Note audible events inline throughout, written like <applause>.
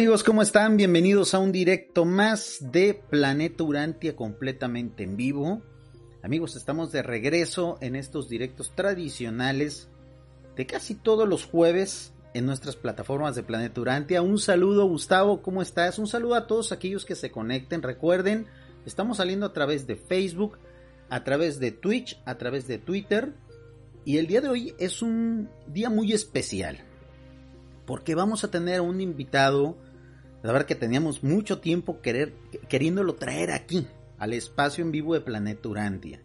Amigos, ¿cómo están? Bienvenidos a un directo más de Planeta Urantia completamente en vivo. Amigos, estamos de regreso en estos directos tradicionales de casi todos los jueves en nuestras plataformas de Planeta Urantia. Un saludo Gustavo, ¿cómo estás? Un saludo a todos aquellos que se conecten. Recuerden, estamos saliendo a través de Facebook, a través de Twitch, a través de Twitter. Y el día de hoy es un día muy especial porque vamos a tener un invitado, la verdad que teníamos mucho tiempo querer, queriéndolo traer aquí, al espacio en vivo de Planeta Urantia.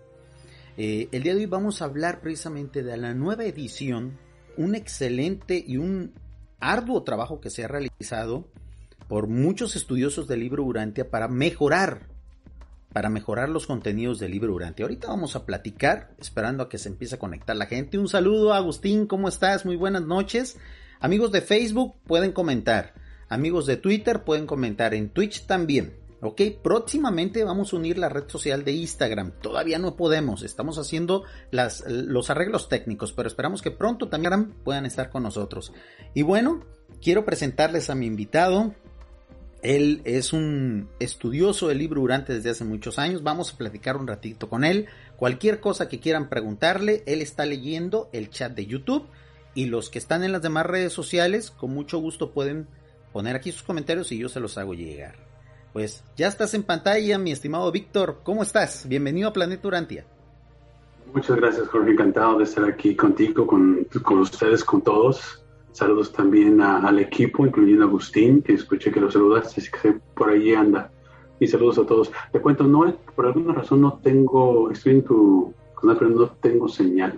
Eh, el día de hoy vamos a hablar precisamente de la nueva edición, un excelente y un arduo trabajo que se ha realizado por muchos estudiosos del libro Urantia para mejorar, para mejorar los contenidos del libro Urantia. Ahorita vamos a platicar, esperando a que se empiece a conectar la gente. Un saludo, Agustín, ¿cómo estás? Muy buenas noches. Amigos de Facebook pueden comentar. Amigos de Twitter pueden comentar. En Twitch también. Ok, próximamente vamos a unir la red social de Instagram. Todavía no podemos, estamos haciendo los arreglos técnicos, pero esperamos que pronto también puedan estar con nosotros. Y bueno, quiero presentarles a mi invitado. Él es un estudioso del libro Durante desde hace muchos años. Vamos a platicar un ratito con él. Cualquier cosa que quieran preguntarle, él está leyendo el chat de YouTube y los que están en las demás redes sociales, con mucho gusto pueden poner aquí sus comentarios y yo se los hago llegar. Pues ya estás en pantalla, mi estimado Víctor. ¿Cómo estás? Bienvenido a Planeta Urantia. Muchas gracias, Jorge. Encantado de estar aquí contigo, con, con ustedes, con todos. Saludos también al equipo, incluyendo a Agustín, que escuché que lo saludaste, así que por ahí anda. Y saludos a todos. Te cuento, no, por alguna razón no tengo, estoy en tu pero no tengo señal.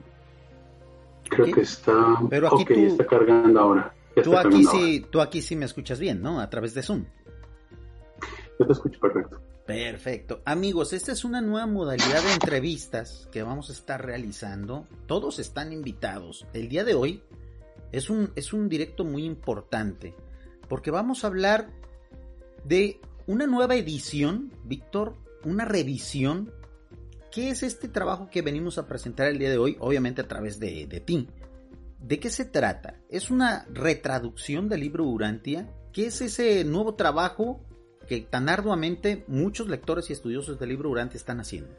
Creo que está. Pero aquí está cargando ahora. Tú, aquí sí, tú aquí sí me escuchas bien, ¿no? A través de Zoom. Yo te escucho perfecto. Perfecto. Amigos, esta es una nueva modalidad de entrevistas que vamos a estar realizando. Todos están invitados. El día de hoy es un, es un directo muy importante porque vamos a hablar de una nueva edición, Víctor, una revisión ¿Qué es este trabajo que venimos a presentar el día de hoy? Obviamente a través de, de ti. ¿De qué se trata? ¿Es una retraducción del libro Urantia? ¿Qué es ese nuevo trabajo que tan arduamente muchos lectores y estudiosos del libro Urantia están haciendo?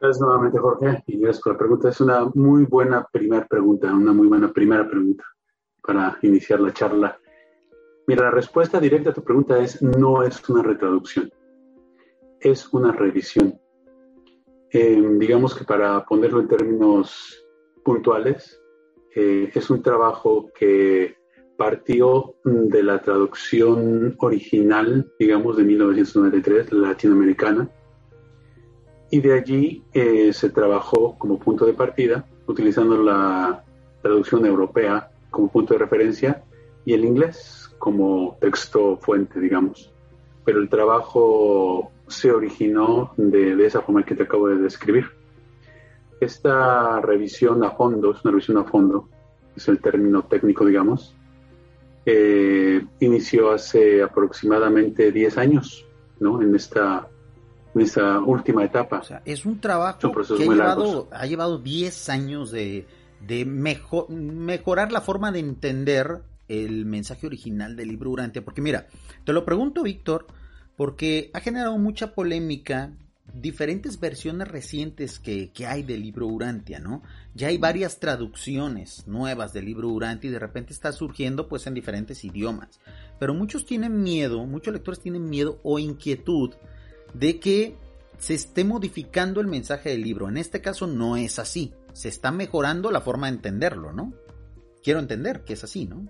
Gracias nuevamente, Jorge, y gracias por la pregunta. Es una muy buena primera pregunta, una muy buena primera pregunta para iniciar la charla. Mira, la respuesta directa a tu pregunta es no es una retraducción es una revisión. Em, digamos que para ponerlo en términos puntuales, eh, es un trabajo que partió de la traducción original, digamos, de 1993, latinoamericana, y de allí eh, se trabajó como punto de partida, utilizando la traducción europea como punto de referencia y el inglés como texto fuente, digamos. Pero el trabajo se originó de, esa forma que te acabo de describir. Esta revisión a fondo, es una revisión a fondo, es el término técnico, digamos, eh, inició hace aproximadamente 10 años, ¿no? En esta, en esta última etapa. O sea, es un trabajo que ha llevado, ha llevado 10 años de, de mejor, mejorar la forma de entender el mensaje original del libro Durante. Porque mira, te lo pregunto, Víctor, porque ha generado mucha polémica diferentes versiones recientes que, hay del libro Urantia, ¿no? Ya hay varias traducciones nuevas del libro Urantia y de repente está surgiendo pues en diferentes idiomas. Pero muchos tienen miedo, muchos lectores tienen miedo o inquietud de que se esté modificando el mensaje del libro. En este caso no es así, se está mejorando la forma de entenderlo, ¿no? quiero entender que es así, ¿no?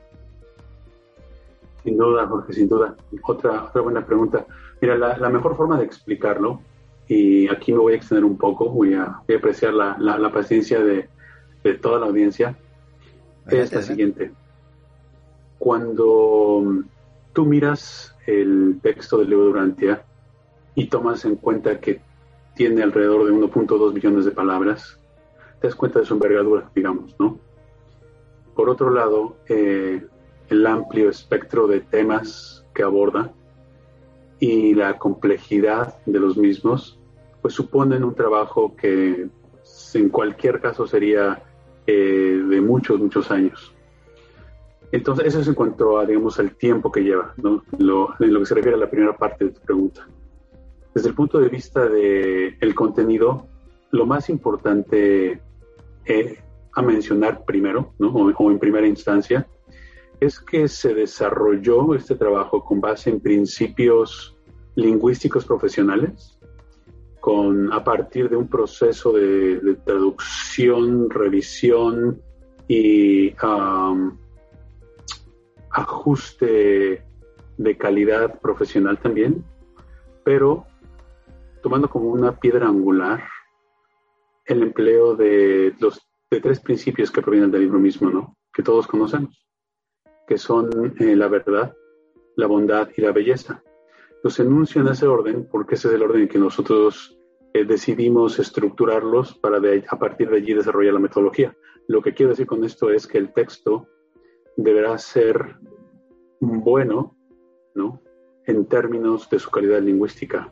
Sin duda, Jorge, sin duda. Otra, otra buena pregunta. Mira, la, mejor forma de explicarlo, y aquí me voy a extender un poco, voy a, apreciar la, la, paciencia de, de, toda la audiencia, es la siguiente. Cuando tú miras el texto del libro de Durantia y tomas en cuenta que tiene alrededor de 1.2 millones de palabras, te das cuenta de su envergadura, digamos, ¿no? Por otro lado, eh, el amplio espectro de temas que aborda y la complejidad de los mismos, pues suponen un trabajo que en cualquier caso sería eh, de muchos, muchos años. Entonces, eso es en cuanto a, digamos, al tiempo que lleva, ¿no? En lo que se refiere a la primera parte de tu pregunta. Desde el punto de vista del el contenido, lo más importante eh, a mencionar primero, ¿no? o, en primera instancia, es que se desarrolló este trabajo con base en principios lingüísticos profesionales, con, a partir de un proceso de, traducción, revisión y ajuste de calidad profesional también, pero tomando como una piedra angular el empleo de los de tres principios que provienen del libro mismo, ¿no? Que todos conocemos, que son eh, la verdad, la bondad y la belleza. Los enuncio en ese orden porque ese es el orden en que nosotros eh, decidimos estructurarlos para a partir de allí desarrollar la metodología. Lo que quiero decir con esto es que el texto deberá ser bueno, ¿no? En términos de su calidad lingüística,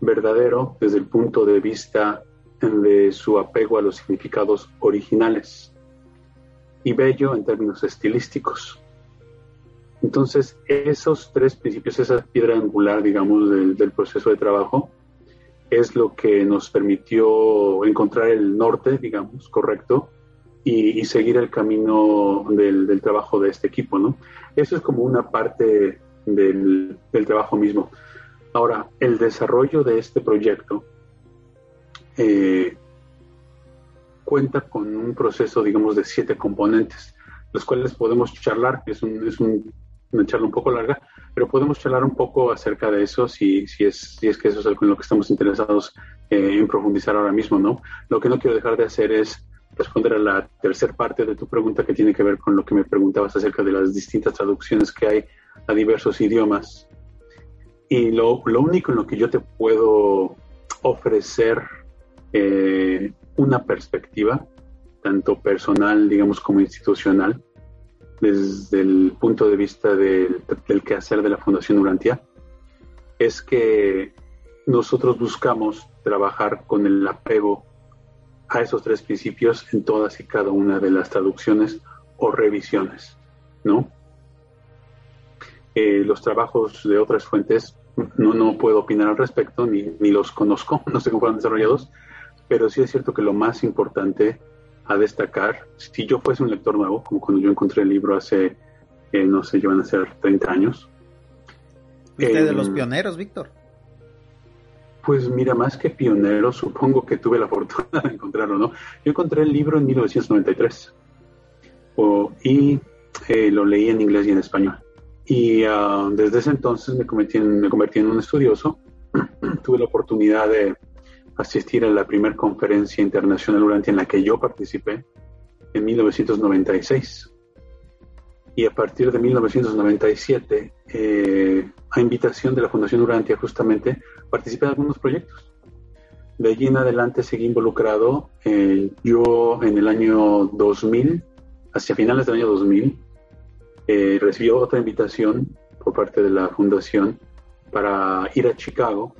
verdadero desde el punto de vista de su apego a los significados originales y bello en términos estilísticos. Entonces, esos tres principios, esa piedra angular, digamos, del, proceso de trabajo, es lo que nos permitió encontrar el norte, digamos, correcto, y, seguir el camino del, trabajo de este equipo, ¿no? Eso es como una parte del, trabajo mismo. Ahora, el desarrollo de este proyecto eh, cuenta con un proceso, digamos, de siete componentes, los cuales podemos charlar, es, un, es una charla un poco larga, pero podemos charlar un poco acerca de eso si, si, es, si es que eso es en lo que estamos interesados eh, en profundizar ahora mismo, ¿no? Lo que no quiero dejar de hacer es responder a la tercera parte de tu pregunta que tiene que ver con lo que me preguntabas acerca de las distintas traducciones que hay a diversos idiomas. Y lo, lo único en lo que yo te puedo ofrecer eh, una perspectiva, tanto personal, digamos, como institucional, desde el punto de vista del, quehacer de la Fundación Urantia, es que nosotros buscamos trabajar con el apego a esos tres principios en todas y cada una de las traducciones o revisiones, ¿no? Eh, los trabajos de otras fuentes no, no puedo opinar al respecto, ni, ni los conozco, <laughs> no sé cómo fueron desarrollados, pero sí es cierto que lo más importante a destacar, si yo fuese un lector nuevo, como cuando yo encontré el libro hace, eh, no sé, llevan a ser 30 años. ¿Usted de los em, pioneros, Víctor? Pues mira, más que pionero, supongo que tuve la <laughs> fortuna de encontrarlo, ¿no? Yo encontré el libro en 1993 y eh, lo leí en inglés y en español. Y ah, desde ese entonces me convertí me convertí en un estudioso. <clears throat> tuve la oportunidad de asistir a la primera conferencia internacional durante en la que yo participé en 1996. Y a partir de 1997, eh, a invitación de la Fundación Urantia, justamente, participé en algunos proyectos. De allí en adelante seguí involucrado. Eh, yo en el año 2000, hacia finales del año 2000, eh, otra invitación por parte de la Fundación para ir a Chicago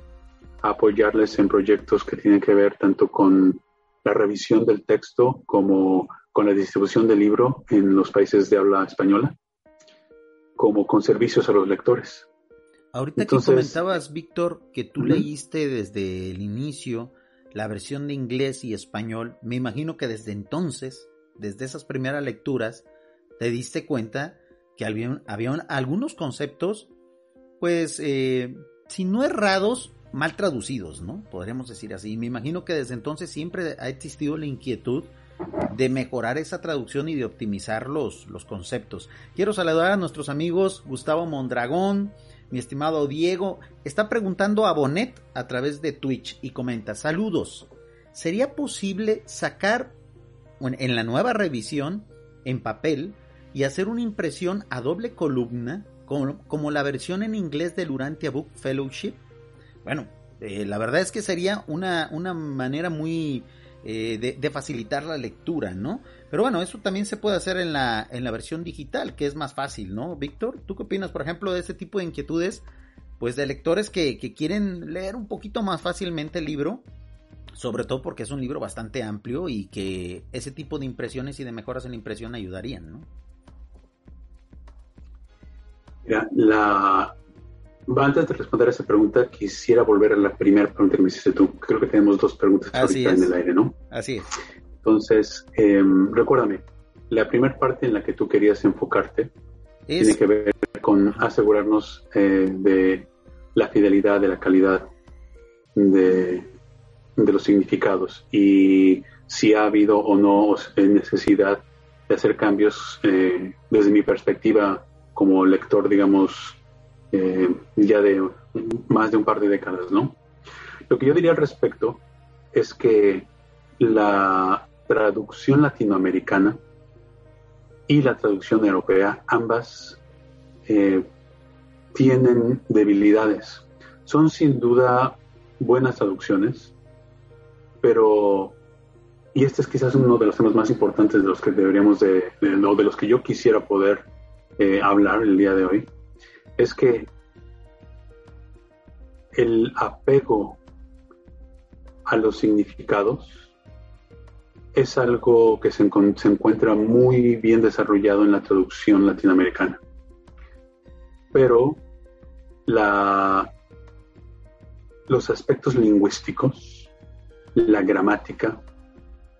apoyarles en proyectos que tienen que ver tanto con la revisión del texto como con la distribución del libro en los países de habla española, como con servicios a los lectores. Ahorita que comentabas, Víctor, que tú leíste desde el inicio la versión de inglés y español, me imagino que desde entonces, desde esas primeras lecturas, te diste cuenta que había, algunos conceptos, pues, eh, si no errados, mal traducidos, ¿no? Podríamos decir así. Me imagino que desde entonces siempre ha existido la inquietud de mejorar esa traducción y de optimizar los, los conceptos. Quiero saludar a nuestros amigos Gustavo Mondragón, mi estimado Diego, está preguntando a Bonet a través de Twitch y comenta, saludos, ¿sería posible sacar en la nueva revisión en papel y hacer una impresión a doble columna como, la versión en inglés del Urantia Book Fellowship? Bueno, eh, la verdad es que sería una, una manera muy eh, de, facilitar la lectura, ¿no? Pero bueno, eso también se puede hacer en la, en la versión digital, que es más fácil, ¿no? Víctor, ¿tú qué opinas, por ejemplo, de ese tipo de inquietudes? Pues de lectores que, que quieren leer un poquito más fácilmente el libro, sobre todo porque es un libro bastante amplio y que ese tipo de impresiones y de mejoras en la impresión ayudarían, ¿no? La... Antes de responder a esa pregunta, quisiera volver a la primera pregunta que me hiciste tú. Creo que tenemos dos preguntas ahorita en el aire, ¿no? Así es. Entonces, em, recuérdame, la primera parte en la que tú querías enfocarte tiene que ver con asegurarnos eh, de la fidelidad, de la calidad de, de los significados y si ha habido o no necesidad de hacer cambios eh, desde mi perspectiva como lector, digamos, eh, ya de más de un par de décadas, ¿no? Lo que yo diría al respecto es que la traducción latinoamericana y la traducción europea, ambas eh, tienen debilidades. Son sin duda buenas traducciones, pero, y este es quizás uno de los temas más importantes de los que deberíamos de, de, de los que yo quisiera poder eh, hablar el día de hoy, es que el apego a los significados es algo que se, se, encuentra muy bien desarrollado en la traducción latinoamericana. Pero la, los aspectos lingüísticos la gramática,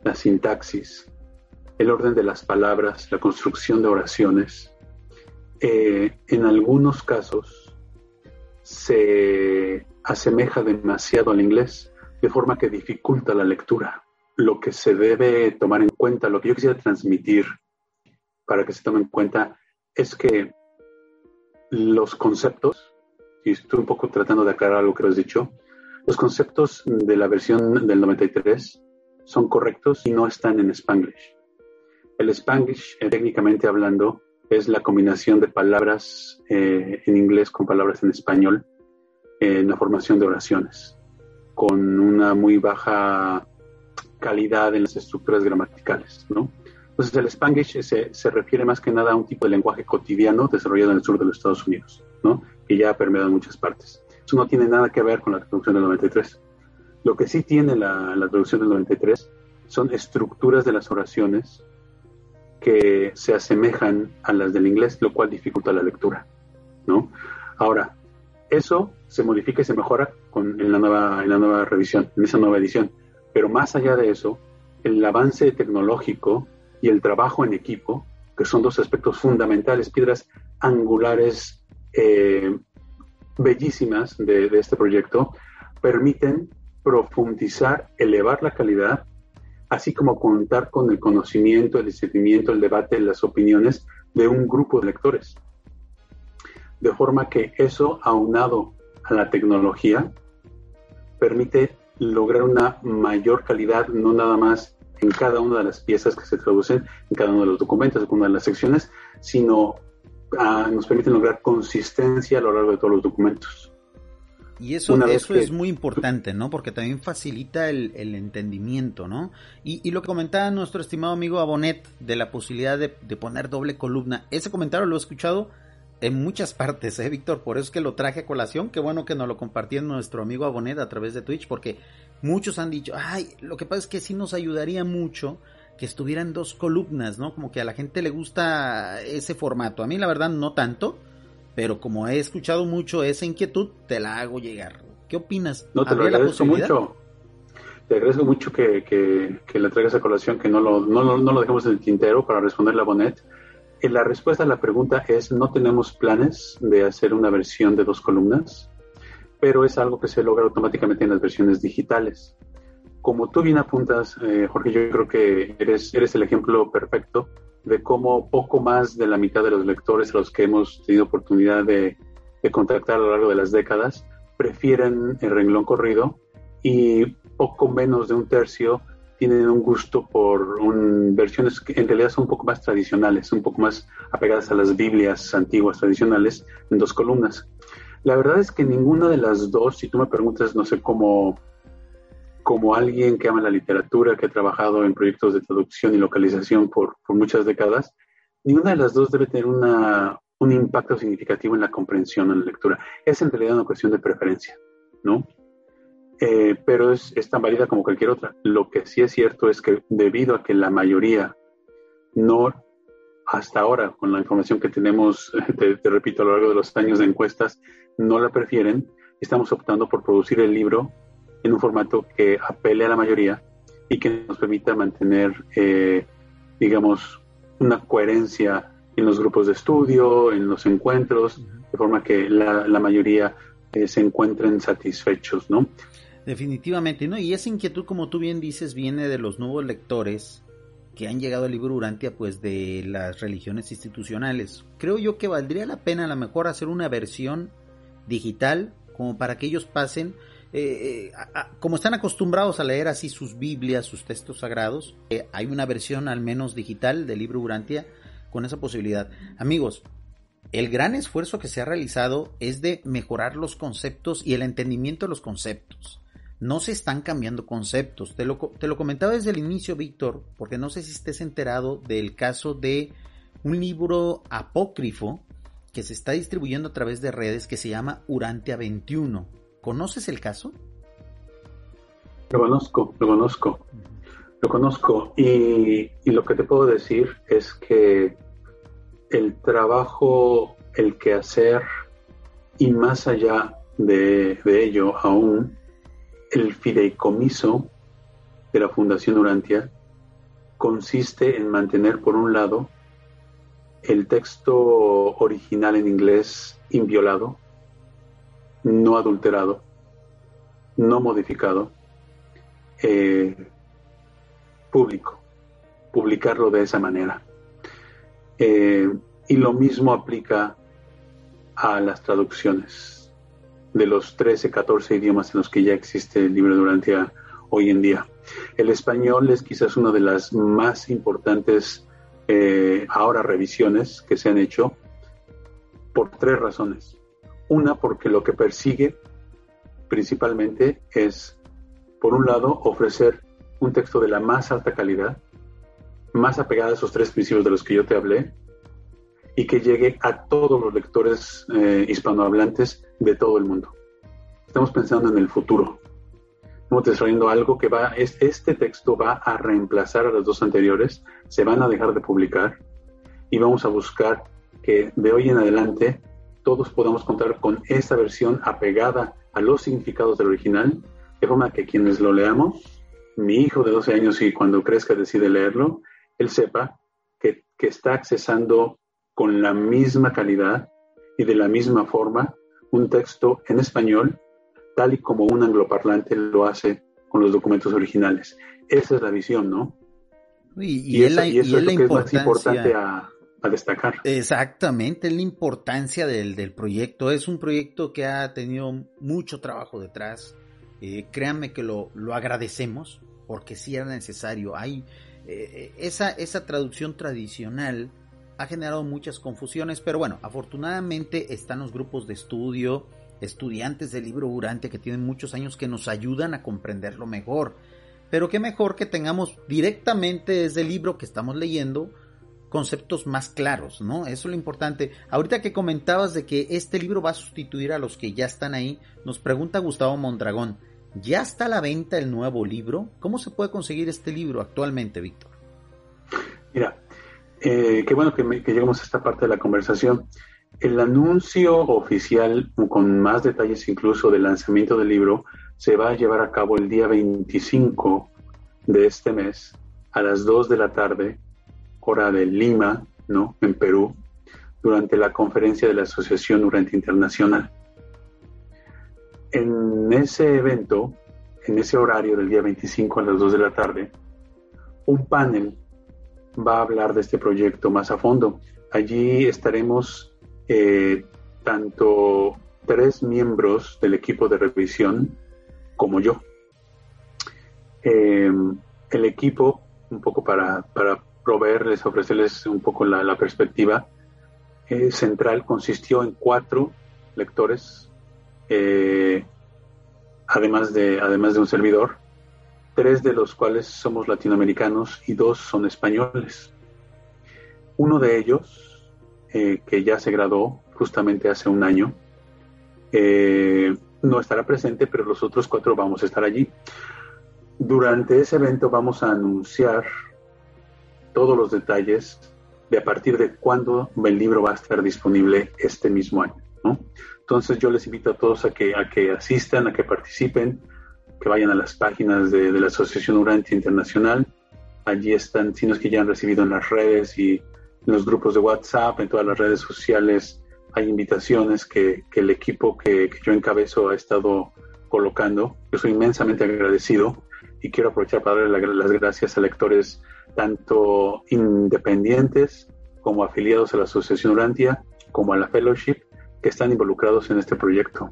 la sintaxis, el orden de las palabras, la construcción de oraciones, eh, en algunos casos se asemeja demasiado al inglés, de forma que dificulta la lectura. Lo que se debe tomar en cuenta, lo que yo quisiera transmitir para que se tome en cuenta, es que los conceptos, y estoy un poco tratando de aclarar algo que has dicho, los conceptos de la versión del 93 son correctos y no están en Spanglish. El Spanglish, eh, técnicamente hablando, es la combinación de palabras eh, en inglés con palabras en español en la formación de oraciones, con una muy baja calidad en las estructuras gramaticales, ¿no? Entonces el Spanglish se, se, refiere más que nada a un tipo de lenguaje cotidiano desarrollado en el sur de los Estados Unidos, ¿no? Que ya ha permeado en muchas partes. Eso no tiene nada que ver con la traducción del 93. Lo que sí tiene la, traducción del 93 son estructuras de las oraciones que se asemejan a las del inglés, lo cual dificulta la lectura, ¿no? Ahora, eso se modifica y se mejora con, en, la nueva, en la nueva revisión, en esa nueva edición. Pero más allá de eso, el avance tecnológico y el trabajo en equipo, que son dos aspectos fundamentales, piedras angulares eh, bellísimas de, este proyecto permiten profundizar, elevar la calidad, así como contar con el conocimiento, el discernimiento, el debate, las opiniones de un grupo de lectores. De forma que eso, aunado a la tecnología, permite lograr una mayor calidad, no nada más en cada una de las piezas que se traducen, en cada uno de los documentos, en cada una de las secciones, sino nos permiten lograr consistencia a lo largo de todos los documentos. Y eso, eso es muy importante, ¿no? Porque también facilita el, entendimiento, ¿no? Y, lo que comentaba nuestro estimado amigo Abonet de la posibilidad de, poner doble columna, ese comentario lo he escuchado en muchas partes, ¿eh, Víctor? Por eso es que lo traje a colación. Qué bueno que nos lo compartió nuestro amigo Abonet a través de Twitch, porque muchos han dicho, ay, lo que pasa es que sí nos ayudaría mucho que estuvieran dos columnas, ¿no? Como que a la gente le gusta ese formato. A mí la verdad no tanto, pero como he escuchado mucho esa inquietud, te la hago llegar. ¿Qué opinas? No, te lo agradezco mucho. Te agradezco mucho que, que, le traigas a colación, que no lo, no, no lo dejemos en el tintero para responderle a Bonet. Eh, la respuesta a la pregunta es, no tenemos planes de hacer una versión de dos columnas, pero es algo que se logra automáticamente en las versiones digitales como tú bien apuntas, eh, Jorge, yo creo que eres, eres el ejemplo perfecto de cómo poco más de la mitad de los lectores a los que hemos tenido oportunidad de, contactar a lo largo de las décadas prefieren el renglón corrido y poco menos de un tercio tienen un gusto por versiones que en realidad son un poco más tradicionales, un poco más apegadas a las Biblias antiguas tradicionales en dos columnas. La verdad es que ninguna de las dos, si tú me preguntas, no sé cómo, como alguien que ama la literatura, que ha trabajado en proyectos de traducción y localización por, muchas décadas, ninguna de las dos debe tener una, un impacto significativo en la comprensión, en la lectura. Es en realidad una cuestión de preferencia, ¿no? Eh, pero es, tan válida como cualquier otra. Lo que sí es cierto es que debido a que la mayoría no, hasta ahora, con la información que tenemos, <laughs> te, te repito, a lo largo de los años de encuestas, no la prefieren, estamos optando por producir el libro en un formato que apele a la mayoría y que nos permita mantener, eh, digamos, una coherencia en los grupos de estudio, en los encuentros, de forma que la, mayoría eh, se encuentren satisfechos, ¿no? Definitivamente, ¿no? Y esa inquietud, como tú bien dices, viene de los nuevos lectores que han llegado al libro Urantia, pues de las religiones institucionales. Creo yo que valdría la pena a lo mejor hacer una versión digital como para que ellos pasen eh, eh, como están acostumbrados a leer así sus Biblias, sus textos sagrados, eh, hay una versión al menos digital del libro Urantia con esa posibilidad. Amigos, el gran esfuerzo que se ha realizado es de mejorar los conceptos y el entendimiento de los conceptos. No se están cambiando conceptos. Te lo, te lo comentaba desde el inicio, Víctor, porque no sé si estés enterado del caso de un libro apócrifo que se está distribuyendo a través de redes que se llama Urantia 21 ¿Conoces el caso? Lo conozco, lo conozco. Lo conozco y, lo que te puedo decir es que el trabajo, el quehacer y más allá de, ello aún, el fideicomiso de la Fundación Urantia consiste en mantener por un lado el texto original en inglés inviolado no adulterado, no modificado, eh, público, publicarlo de esa manera. Eh, y lo mismo aplica a las traducciones de los 13, 14 idiomas en los que ya existe el libro durante hoy en día. El español es quizás una de las más importantes eh, ahora revisiones que se han hecho por tres razones. Una, porque lo que persigue principalmente es, por un lado, ofrecer un texto de la más alta calidad, más apegado a esos tres principios de los que yo te hablé, y que llegue a todos los lectores eh, hispanohablantes de todo el mundo. Estamos pensando en el futuro. Estamos desarrollando algo que va, es, este texto va a reemplazar a los dos anteriores, se van a dejar de publicar y vamos a buscar que de hoy en adelante todos podamos contar con esta versión apegada a los significados del original, de forma que quienes lo leamos, mi hijo de 12 años y cuando crezca decide leerlo, él sepa que, está accesando con la misma calidad y de la misma forma un texto en español, tal y como un angloparlante lo hace con los documentos originales. Esa es la visión, ¿no? Y, eso, es lo que es más importante a, destacar. Exactamente, la importancia del, proyecto. Es un proyecto que ha tenido mucho trabajo detrás. Eh, créanme que lo, agradecemos porque sí era necesario. Hay eh, esa, esa traducción tradicional ha generado muchas confusiones, pero bueno, afortunadamente están los grupos de estudio, estudiantes del libro Durante que tienen muchos años que nos ayudan a comprenderlo mejor. Pero qué mejor que tengamos directamente desde el libro que estamos leyendo conceptos más claros, ¿no? Eso es lo importante. Ahorita que comentabas de que este libro va a sustituir a los que ya están ahí, nos pregunta Gustavo Mondragón, ¿ya está a la venta el nuevo libro? ¿Cómo se puede conseguir este libro actualmente, Víctor? Mira, eh, qué bueno que, que llegamos a esta parte de la conversación. El anuncio oficial, con más detalles incluso del lanzamiento del libro, se va a llevar a cabo el día 25 de este mes a las 2 de la tarde hora de Lima, ¿no? En Perú, durante la conferencia de la Asociación Durante Internacional. En ese evento, en ese horario del día 25 a las 2 de la tarde, un panel va a hablar de este proyecto más a fondo. Allí estaremos eh, tanto tres miembros del equipo de revisión como yo. Eh, el equipo, un poco para, para proveerles, ofrecerles un poco la, perspectiva eh, central, consistió en cuatro lectores, además, de, además de un servidor, tres de los cuales somos latinoamericanos y dos son españoles. Uno de ellos, eh, que ya se graduó justamente hace un año, eh, no estará presente, pero los otros cuatro vamos a estar allí. Durante ese evento vamos a anunciar todos los detalles de a partir de cuándo el libro va a estar disponible este mismo año. Entonces yo les invito a todos a que, a que asistan, a que participen, que vayan a las páginas de, la Asociación Urantia Internacional. Allí están signos que ya han recibido en las redes y en los grupos de WhatsApp, en todas las redes sociales. Hay invitaciones que, el equipo que, yo encabezo ha estado colocando. Yo soy inmensamente agradecido y quiero aprovechar para darle las gracias a lectores tanto independientes como afiliados a la Asociación Urantia, como a la Fellowship, que están involucrados en este proyecto.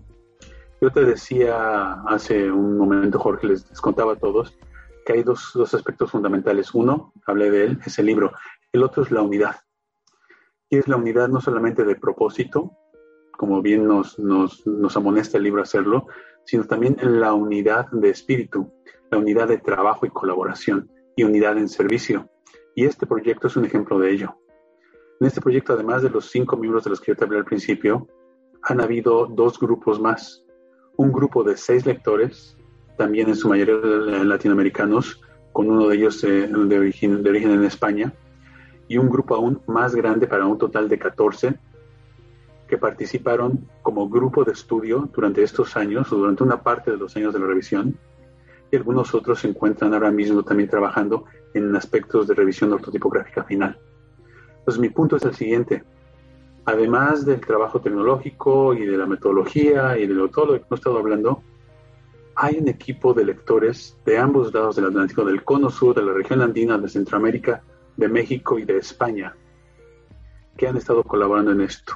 Yo te decía hace un momento, Jorge, les, contaba a todos que hay dos, aspectos fundamentales. Uno, hablé de él, es el libro. El otro es la unidad. Y es la unidad no solamente de propósito, como bien nos, nos, nos amonesta el libro a hacerlo, sino también la unidad de espíritu, la unidad de trabajo y colaboración y unidad en servicio. Y este proyecto es un ejemplo de ello. En este proyecto, además de los cinco miembros de los que yo te hablé al principio, han habido dos grupos más un grupo de seis lectores, también en su mayoría latinoamericanos, con uno de ellos eh, de, origen, de origen en España, y un grupo aún más grande para un total de 14 que participaron como grupo de estudio durante estos años o durante una parte de los años de la revisión y algunos otros se encuentran ahora mismo también trabajando en aspectos de revisión ortotipográfica final. Pues mi punto es el siguiente además del trabajo tecnológico y de la metodología y de todo lo que hemos estado hablando, hay un equipo de lectores de ambos lados del Atlántico, del cono sur, de la región andina, de Centroamérica, de México y de España, que han estado colaborando en esto.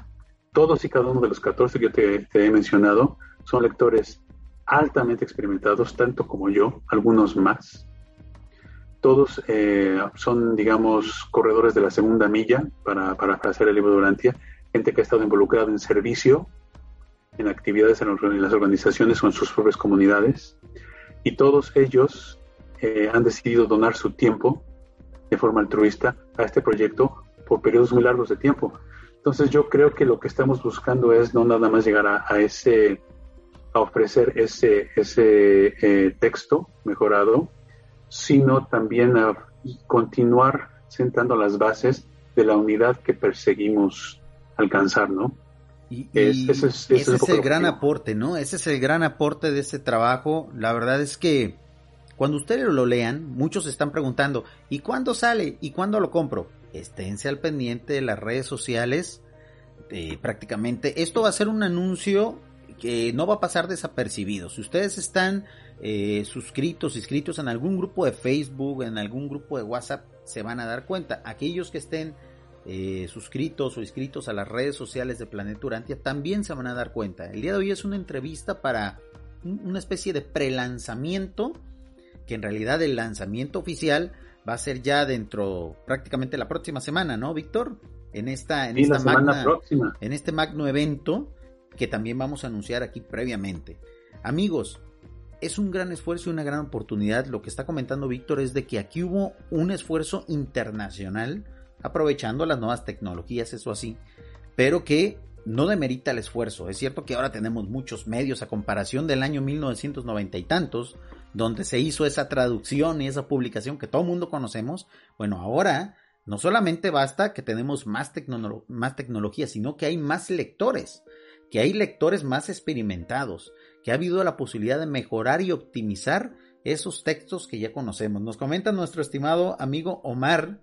Todos y cada uno de los 14 que yo te, he mencionado son lectores altamente experimentados, tanto como yo, algunos más. Todos eh, son, digamos, corredores de la segunda milla, para, hacer el libro de Durantia, gente que ha estado involucrada en servicio, en actividades en las organizaciones o en sus propias comunidades, y todos ellos eh, han decidido donar su tiempo de forma altruista a este proyecto por periodos muy largos de tiempo. Entonces yo creo que lo que estamos buscando es no nada más llegar a, ese, a ofrecer ese, ese eh, texto mejorado, sino también a continuar sentando las bases de la unidad que perseguimos alcanzar, ¿no? Y, ese es, el gran aporte, ¿no? Ese es el gran aporte de este trabajo. La verdad es que cuando ustedes lo lean, muchos están preguntando, ¿y cuándo sale? ¿Y cuándo lo compro? Esténse al pendiente de las redes sociales. Eh, prácticamente, esto va a ser un anuncio que no va a pasar desapercibido. Si ustedes están eh, suscritos, inscritos en algún grupo de Facebook, en algún grupo de WhatsApp, se van a dar cuenta. Aquellos que estén eh, suscritos o inscritos a las redes sociales de Planeta Urantia también se van a dar cuenta. El día de hoy es una entrevista para una especie de prelanzamiento, que en realidad el lanzamiento oficial va a ser ya dentro prácticamente la próxima semana, ¿no, Víctor? En esta, en esta magna, próxima. en este magno evento que también vamos a anunciar aquí previamente. Amigos, es un gran esfuerzo y una gran oportunidad. Lo que está comentando Víctor es de que aquí hubo un esfuerzo internacional aprovechando las nuevas tecnologías, eso así, pero que no demerita el esfuerzo. Es cierto que ahora tenemos muchos medios a comparación del año 1990 y tantos, donde se hizo esa traducción y esa publicación que todo el mundo conocemos. Bueno, ahora no solamente basta que tenemos más, más tecnología, sino que hay más lectores, que hay lectores más experimentados, que ha habido la posibilidad de mejorar y optimizar esos textos que ya conocemos. Nos comenta nuestro estimado amigo Omar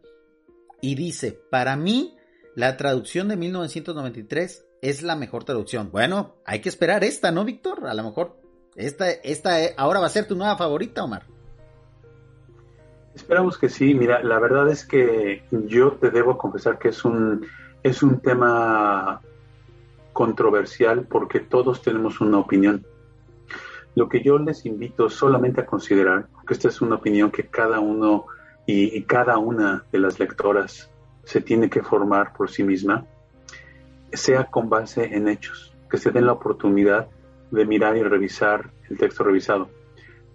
y dice, para mí la traducción de 1993 es la mejor traducción. Bueno, hay que esperar esta, ¿no, Víctor? A lo mejor Esta, esta ahora va a ser tu nueva favorita, Omar. Esperamos que sí. Mira, la verdad es que yo te debo confesar que es un, es un tema controversial porque todos tenemos una opinión. Lo que yo les invito solamente a considerar, que esta es una opinión que cada uno y, cada una de las lectoras se tiene que formar por sí misma, sea con base en hechos, que se den la oportunidad de mirar y revisar el texto revisado.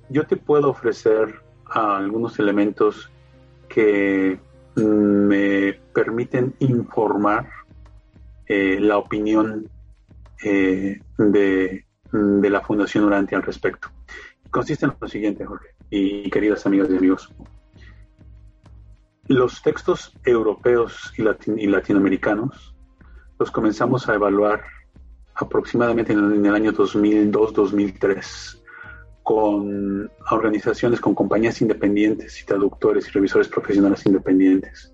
Yo te puedo ofrecer algunos elementos que me permiten informar eh, la opinión eh, de, la Fundación Urantia al respecto. Consiste en lo siguiente, Jorge, y queridas amigas y amigos. Los textos europeos y, y latinoamericanos los comenzamos a evaluar aproximadamente en el año 2002-2003 con organizaciones, con compañías independientes y traductores y revisores profesionales independientes.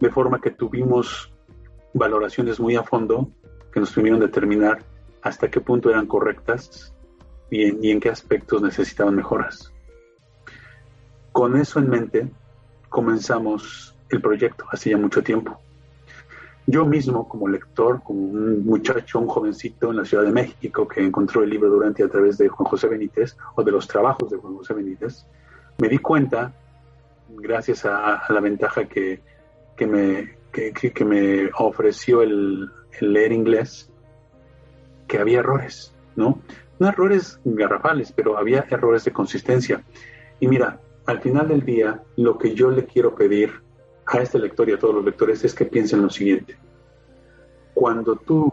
De forma que tuvimos valoraciones muy a fondo que nos permitieron determinar hasta qué punto eran correctas y en, qué aspectos necesitaban mejoras. Con eso en mente, comenzamos el proyecto hace ya mucho tiempo. Yo mismo, como lector, como un muchacho, un jovencito en la Ciudad de México que encontró el libro Durante a través de Juan José Benítez o de los trabajos de Juan José Benítez, me di cuenta, gracias a, la ventaja que, me, que, me ofreció el, leer inglés, que había errores, ¿no? No errores garrafales, pero había errores de consistencia. Y mira, al final del día, lo que yo le quiero pedir a este lector y a todos los lectores es que piensen lo siguiente. Cuando tú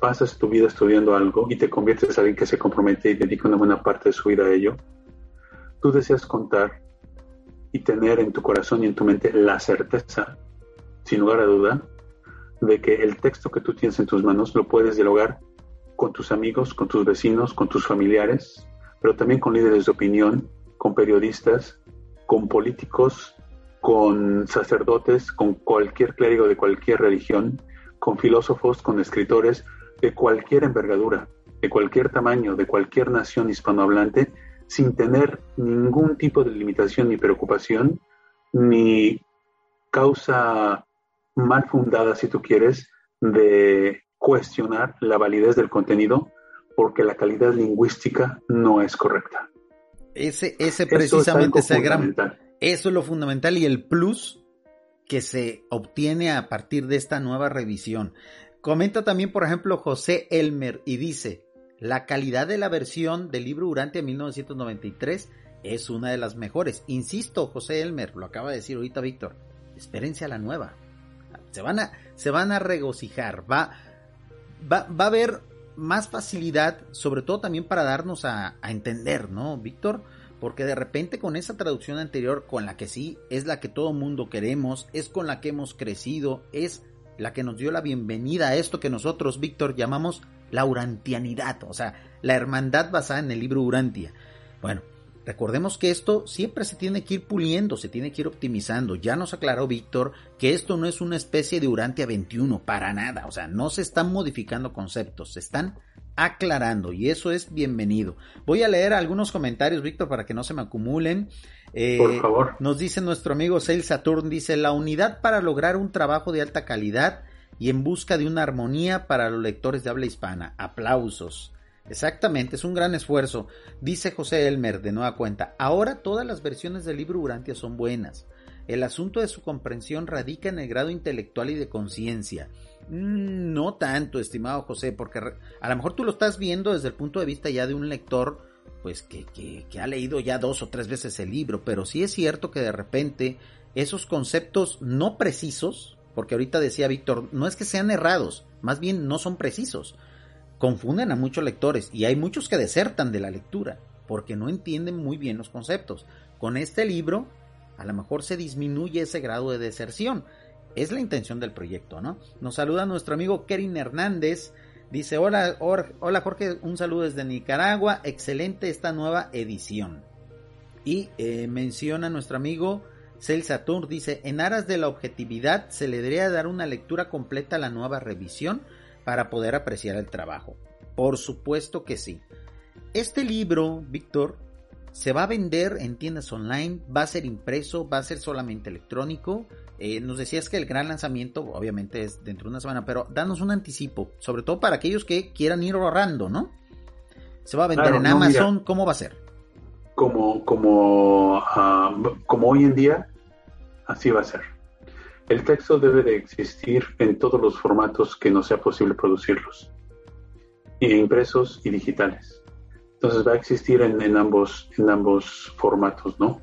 pasas tu vida estudiando algo y te conviertes en alguien que se compromete y dedica una buena parte de su vida a ello, tú deseas contar y tener en tu corazón y en tu mente la certeza, sin lugar a duda, de que el texto que tú tienes en tus manos lo puedes dialogar con tus amigos, con tus vecinos, con tus familiares, pero también con líderes de opinión, con periodistas, con políticos con sacerdotes, con cualquier clérigo de cualquier religión, con filósofos, con escritores de cualquier envergadura, de cualquier tamaño, de cualquier nación hispanohablante, sin tener ningún tipo de limitación ni preocupación, ni causa mal fundada, si tú quieres, de cuestionar la validez del contenido porque la calidad lingüística no es correcta. Ese, ese precisamente es, el gran, eso es lo fundamental y el plus que se obtiene a partir de esta nueva revisión. Comenta también, por ejemplo, José Elmer y dice, la calidad de la versión del libro Durante 1993 es una de las mejores. Insisto, José Elmer, lo acaba de decir ahorita Víctor, espérense a la nueva. Se van a, se van a regocijar, va, va, va a haber más facilidad, sobre todo también para darnos a, a entender, ¿no, Víctor? porque de repente con esa traducción anterior, con la que sí es la que todo mundo queremos, es con la que hemos crecido, es la que nos dio la bienvenida a esto que nosotros, Víctor, llamamos la urantianidad, o sea, la hermandad basada en el libro Urantia. Bueno, recordemos que esto siempre se tiene que ir puliendo, se tiene que ir optimizando. Ya nos aclaró Víctor que esto no es una especie de Urantia 21, para nada, o sea, no se están modificando conceptos, se están aclarando y eso es bienvenido. Voy a leer algunos comentarios, Víctor, para que no se me acumulen. Eh, Por favor. Nos dice nuestro amigo Sale Saturn, dice, la unidad para lograr un trabajo de alta calidad y en busca de una armonía para los lectores de habla hispana. Aplausos. Exactamente, es un gran esfuerzo. Dice José Elmer de nueva cuenta, ahora todas las versiones del libro Urantia son buenas. El asunto de su comprensión radica en el grado intelectual y de conciencia. Mm, no tanto, estimado José, porque a lo mejor tú lo estás viendo desde el punto de vista ya de un lector, pues que, que, ha leído ya dos o tres veces el libro, pero sí es cierto que de repente esos conceptos no precisos, porque ahorita decía Víctor, no es que sean errados, más bien no son precisos, confunden a muchos lectores y hay muchos que desertan de la lectura porque no entienden muy bien los conceptos. Con este libro, a lo mejor se disminuye ese grado de deserción es la intención del proyecto, ¿no? Nos saluda nuestro amigo Kerin Hernández. Dice, hola, hola Jorge, un saludo desde Nicaragua. Excelente esta nueva edición. Y eh, menciona nuestro amigo Cel Saturn, dice, en aras de la objetividad se le debería dar una lectura completa a la nueva revisión para poder apreciar el trabajo. Por supuesto que sí. este libro, Víctor, se va a vender en tiendas online, va a ser impreso, va a ser solamente electrónico. Eh, nos decías que el gran lanzamiento, obviamente, es dentro de una semana, pero danos un anticipo, sobre todo para aquellos que quieran ir ahorrando, ¿no? Se va a vender en Amazon, ¿cómo va a ser? Como, como, ah, como hoy en día, así va a ser. El texto debe de existir en todos los formatos que no sea posible producirlos, impresos y digitales. Entonces va a existir en, ambos, en ambos formatos, ¿no?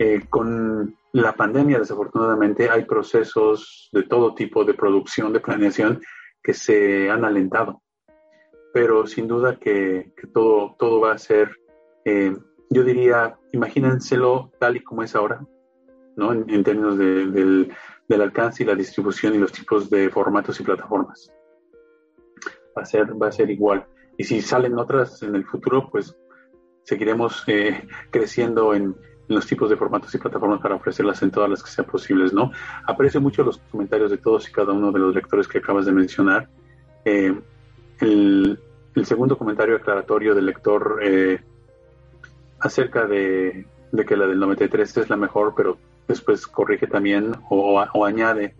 Eh, con la pandemia, desafortunadamente, hay procesos de todo tipo de producción, de planeación, que se han alentado. Pero sin duda que, todo, todo va a ser, eh, yo diría, imagínenselo tal y como es ahora, ¿no? En, términos del, del alcance y la distribución y los tipos de formatos y plataformas. Va a ser, va a ser igual. Y si salen otras en el futuro, pues seguiremos eh, creciendo en, los tipos de formatos y plataformas para ofrecerlas en todas las que sean posibles, ¿no? Aprecio mucho los comentarios de todos y cada uno de los lectores que acabas de mencionar. Eh, el, segundo comentario aclaratorio del lector eh, acerca de, de, que la del 93 es la mejor, pero después corrige también o, añade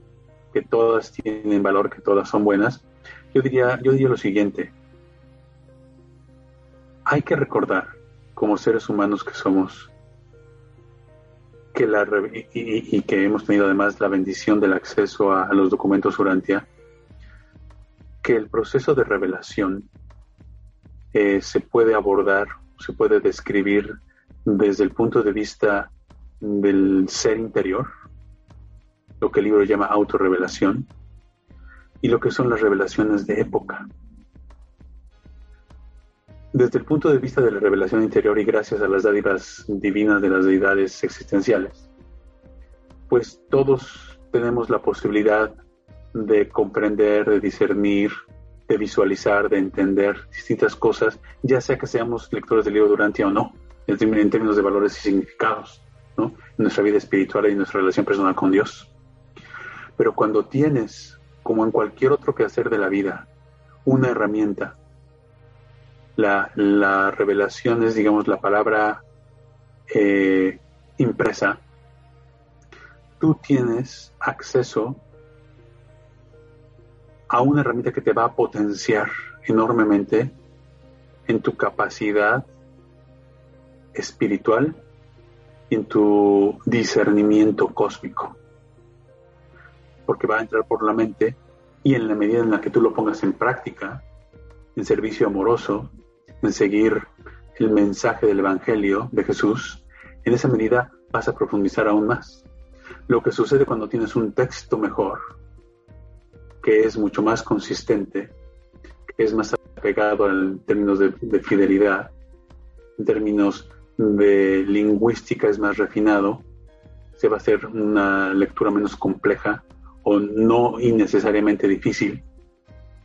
que todas tienen valor, que todas son buenas, yo diría, yo diría lo siguiente. Hay que recordar, como seres humanos que somos, que la, y, que hemos tenido además la bendición del acceso a, los documentos Urantia, que el proceso de revelación eh, se puede abordar, se puede describir desde el punto de vista del ser interior, lo que el libro llama autorrevelación, y lo que son las revelaciones de época. Desde el punto de vista de la revelación interior y gracias a las dádivas divinas de las deidades existenciales, pues todos tenemos la posibilidad de comprender, de discernir, de visualizar, de entender distintas cosas, ya sea que seamos lectores del libro Durantia o no, en términos de valores y significados nuestra vida espiritual y nuestra relación personal con Dios. Pero cuando tienes, como en cualquier otro quehacer de la vida, una herramienta, la, revelación es, digamos, la palabra eh, impresa, tú tienes acceso a una herramienta que te va a potenciar enormemente en tu capacidad espiritual en tu discernimiento cósmico. Porque va a entrar por la mente y en la medida en la que tú lo pongas en práctica, en servicio amoroso, en seguir el mensaje del Evangelio de Jesús, en esa medida vas a profundizar aún más. Lo que sucede cuando tienes un texto mejor, que es mucho más consistente, que es más apegado en términos de, de fidelidad, en términos de lingüística es más refinado, se va a hacer una lectura menos compleja o no innecesariamente difícil.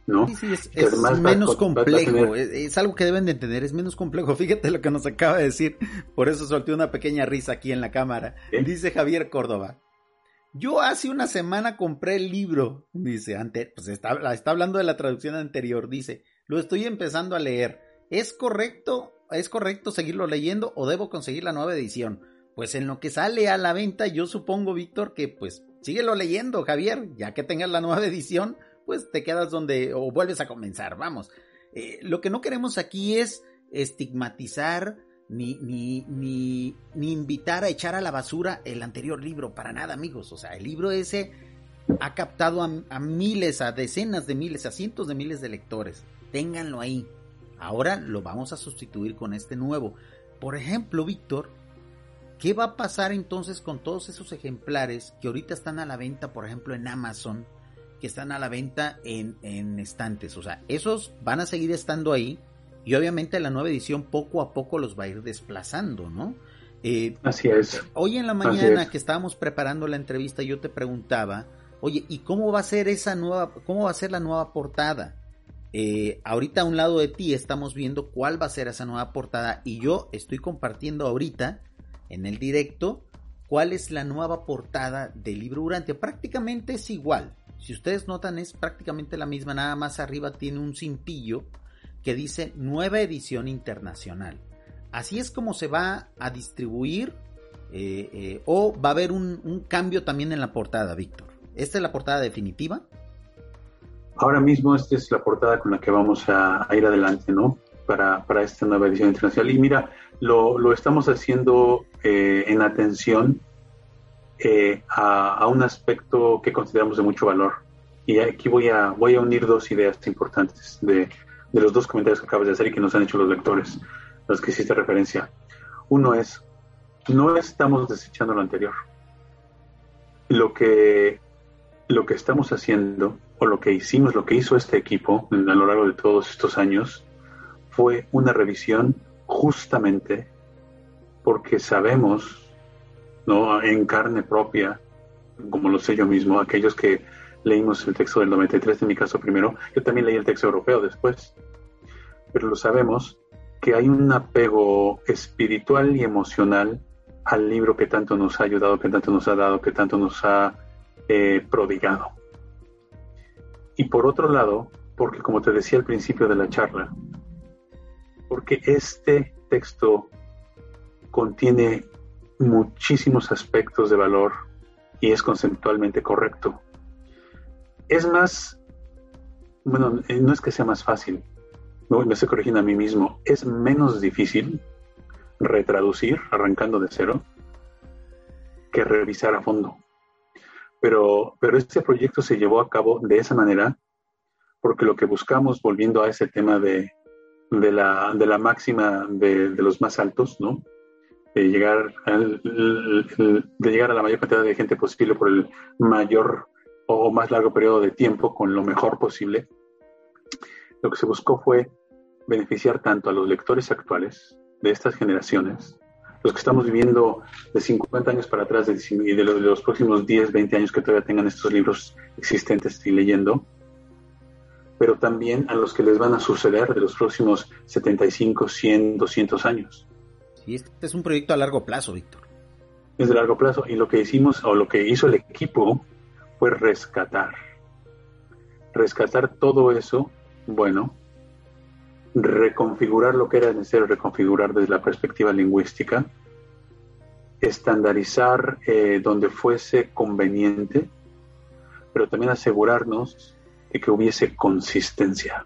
¿no? Sí, sí, es, menos complejo, es, algo que deben de entender, es menos complejo. <laughs> Fíjate lo que nos acaba de decir, por eso solté una pequeña risa aquí en la cámara. Dice Javier Córdoba. Yo hace una semana compré el libro, dice, ante, pues está, está hablando de la traducción anterior, dice, lo estoy empezando a leer. ¿Es correcto ¿es correcto seguirlo leyendo o debo conseguir la nueva edición? Pues en lo que sale a la venta, yo supongo, Víctor, que pues síguelo leyendo, Javier, ya que tengas la nueva <laughs> edición, pues te quedas donde o vuelves a comenzar, vamos. Eh, lo que no queremos aquí es estigmatizar ni, ni, ni, ni invitar a echar a la basura el anterior libro, para nada, amigos. O sea, el libro ese ha captado a miles, a decenas de miles, a cientos de miles de lectores. Ténganlo ahí, Ahora lo vamos a sustituir con este nuevo. Por ejemplo, Víctor, ¿qué va a pasar entonces con todos esos ejemplares que ahorita están a la venta, por ejemplo, en Amazon, que están a la venta en, estantes? O sea, esos van a seguir estando ahí y obviamente la nueva edición poco a poco los va a ir desplazando, ¿no? Eh, Así es. Hoy en la mañana que estábamos preparando la entrevista, yo te preguntaba, oye, ¿y cómo va a ser esa nueva, cómo va a ser la nueva portada? Eh, ahorita a un lado de ti estamos viendo cuál va a ser esa nueva portada y yo estoy compartiendo ahorita en el directo cuál es la nueva portada del libro Urantia. Prácticamente es igual. Si ustedes notan es prácticamente la misma, nada más arriba tiene un cintillo que dice nueva edición internacional. Así es como se va a distribuir eh, eh, o va a haber un, cambio también en la portada, Víctor. ¿Esta es la portada definitiva? Ahora mismo esta es la portada con la que vamos a, ir adelante, ¿no? Para, esta nueva edición internacional. Y mira, lo, estamos haciendo eh, en atención a, un aspecto que consideramos de mucho valor. Y aquí voy a, voy a unir dos ideas importantes de, de los dos comentarios que acabas de hacer y que nos han hecho los lectores, los que hiciste referencia. Uno es, no estamos desechando lo anterior. Lo que, lo que estamos haciendo, o lo que hicimos, lo que hizo este equipo a lo largo de todos estos años, fue una revisión justamente porque sabemos, ¿no? en carne propia, como lo sé yo mismo, aquellos que leímos el texto del 93, en mi caso primero, yo también leí el texto europeo después, pero lo sabemos que hay un apego espiritual y emocional al libro que tanto nos ha ayudado, que tanto nos ha dado, que tanto nos ha eh, prodigado. Y por otro lado, porque como te decía al principio de la charla, porque este texto contiene muchísimos aspectos de valor y es conceptualmente correcto. Es más, bueno, eh, no es que sea más fácil, me estoy corrigiendo a mí mismo, es menos difícil retraducir arrancando de cero que revisar a fondo. Pero, pero este proyecto se llevó a cabo de esa manera porque lo que buscamos, volviendo a ese tema de, de, la, de la, máxima de, de, los más altos, ¿no? De llegar, de llegar a la mayor cantidad de gente posible por el mayor o más largo periodo de tiempo con lo mejor posible, lo que se buscó fue beneficiar tanto a los lectores actuales de estas generaciones, los que estamos viviendo de 50 años para atrás y de, los, próximos 10, 20 años que todavía tengan estos libros existentes y leyendo, pero también a los que les van a suceder de los próximos 75, 100, 200 años. Sí, este es un proyecto a largo plazo, Víctor. Es de largo plazo y lo que hicimos o lo que hizo el equipo fue rescatar. Rescatar todo eso, bueno, reconfigurar lo que era necesario reconfigurar desde la perspectiva lingüística, estandarizar eh, donde fuese conveniente, pero también asegurarnos de que hubiese consistencia.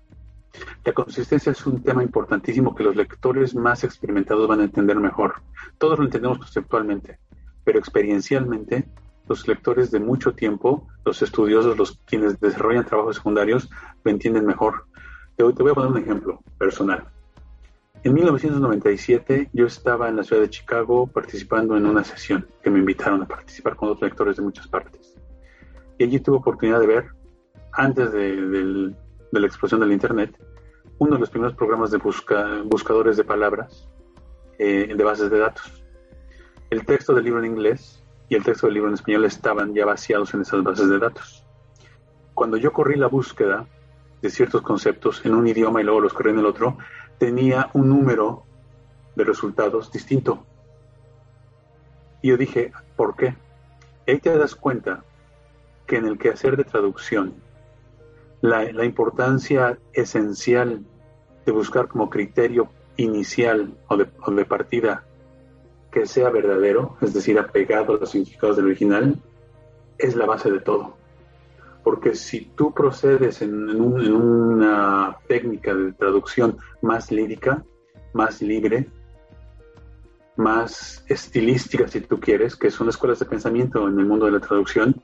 La consistencia es un tema importantísimo que los lectores más experimentados van a entender mejor. Todos lo entendemos conceptualmente, pero experiencialmente los lectores de mucho tiempo, los estudiosos, los quienes desarrollan trabajos secundarios, lo entienden mejor. Te, voy a poner un ejemplo personal. En 1997 yo estaba en la ciudad de Chicago participando en una sesión que me invitaron a participar con otros lectores de muchas partes. Y allí tuve oportunidad de ver, antes de, la explosión del Internet, uno de los primeros programas de buscadores de palabras eh, de bases de datos. El texto del libro en inglés y el texto del libro en español estaban ya vaciados en esas bases de datos. Cuando yo corrí la búsqueda, de ciertos conceptos en un idioma y luego los corría en el otro, tenía un número de resultados distinto. Y yo dije, ¿por qué? Y ahí te das cuenta que en el quehacer de traducción, la, la importancia esencial de buscar como criterio inicial o de, o de partida que sea verdadero, es decir, apegado a los significados del original, es la base de todo porque si tú procedes en, una técnica de traducción más lírica, más libre, más estilística, si tú quieres, que son escuelas de pensamiento en el mundo de la traducción,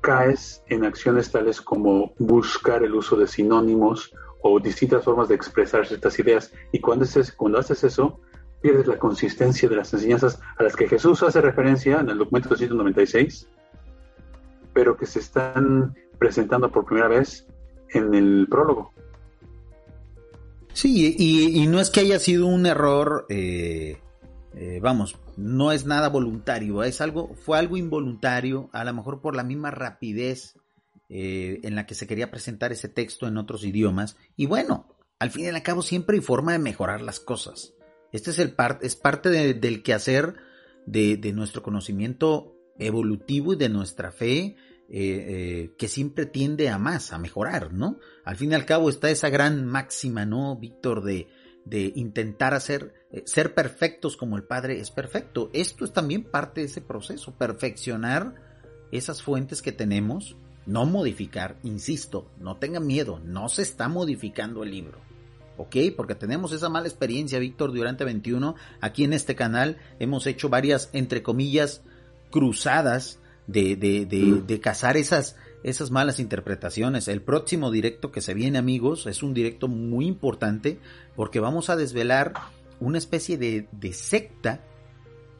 caes en acciones tales como buscar el uso de sinónimos o distintas formas de expresar ciertas ideas. Y cuando haces, cuando haces eso, pierdes la consistencia de las enseñanzas a las que Jesús hace referencia en el documento 296 pero que se están presentando por primera vez en el prólogo. Sí, y, no es que haya sido un error, eh, eh, vamos, no es nada voluntario, es algo, fue algo involuntario, a lo mejor por la misma rapidez eh, en la que se quería presentar ese texto en otros idiomas. Y bueno, al fin y al cabo siempre hay forma de mejorar las cosas. Este es el es parte del quehacer de nuestro conocimiento evolutivo y de nuestra fe eh, que siempre tiende a más, a mejorar, ¿no? Al fin y al cabo está esa gran máxima, ¿no, Víctor? De, de intentar hacer, ser perfectos como el Padre es perfecto. Esto es también parte de ese proceso, perfeccionar esas fuentes que tenemos, no modificar, insisto, no tengan miedo, no se está modificando el libro. ¿ok? Porque tenemos esa mala experiencia, Víctor, durante 21. Aquí en este canal hemos hecho varias, entre comillas, cruzadas de, de, de, de cazar esas, esas malas interpretaciones. El próximo directo que se viene, amigos, es un directo muy importante porque vamos a desvelar una especie de, de secta,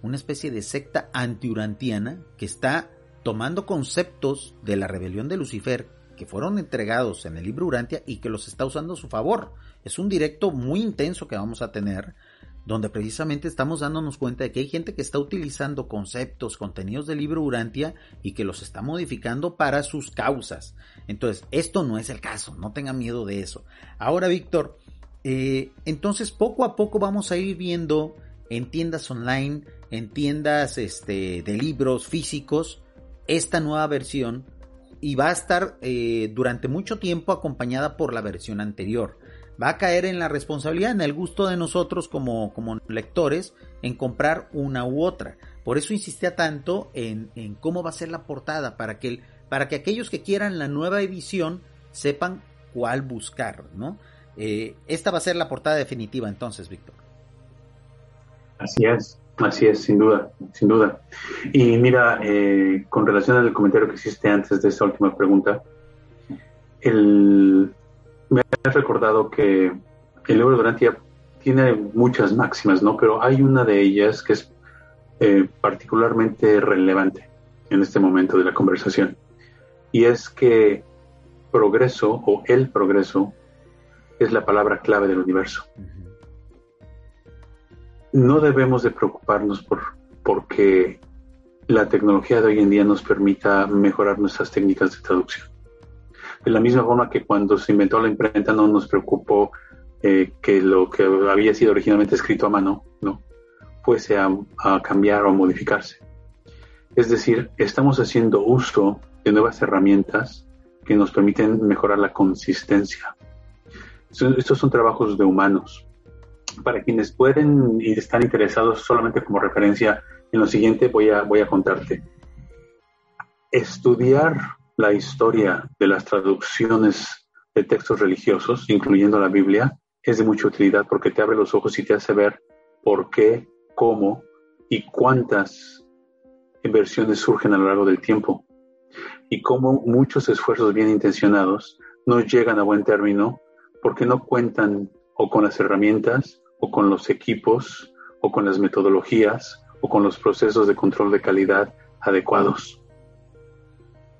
una especie de secta antiurantiana que está tomando conceptos de la rebelión de Lucifer que fueron entregados en el libro Urantia y que los está usando a su favor. Es un directo muy intenso que vamos a tener, donde precisamente estamos dándonos cuenta de que hay gente que está utilizando conceptos, contenidos del libro Urantia y que los está modificando para sus causas. Entonces, esto no es el caso, no tengan miedo de eso. Ahora, Víctor, eh, entonces poco a poco vamos a ir viendo en tiendas online, en tiendas este, de libros físicos, esta nueva versión y va a estar eh, durante mucho tiempo acompañada por la versión anterior. Va a caer en la responsabilidad, en el gusto de nosotros como, como lectores, en comprar una u otra. Por eso insistía tanto en, en cómo va a ser la portada, para que, para que aquellos que quieran la nueva edición sepan cuál buscar, ¿no? Eh, esta va a ser la portada definitiva entonces, Víctor. Así es. Así es, sin duda, sin duda. Y mira, eh, con relación al comentario que hiciste antes de esta última pregunta, el, me has recordado que el libro de Durantia tiene muchas máximas, ¿no? Pero hay una de ellas que es eh, particularmente relevante en este momento de la conversación. Y es que progreso o el progreso es la palabra clave del universo no debemos de preocuparnos por porque la tecnología de hoy en día nos permita mejorar nuestras técnicas de traducción. De la misma forma que cuando se inventó la imprenta no nos preocupó eh, que lo que había sido originalmente escrito a mano no fuese a, a cambiar o a modificarse. Es decir, estamos haciendo uso de nuevas herramientas que nos permiten mejorar la consistencia. Estos son trabajos de humanos, para quienes pueden y están interesados solamente como referencia en lo siguiente voy a, voy a contarte. Estudiar la historia de las traducciones de textos religiosos, incluyendo la Biblia, es de mucha utilidad porque te abre los ojos y te hace ver por qué, cómo y cuántas inversiones surgen a lo largo del tiempo y cómo muchos esfuerzos bien intencionados no llegan a buen término porque no cuentan o con las herramientas o con los equipos o con las metodologías o con los procesos de control de calidad adecuados.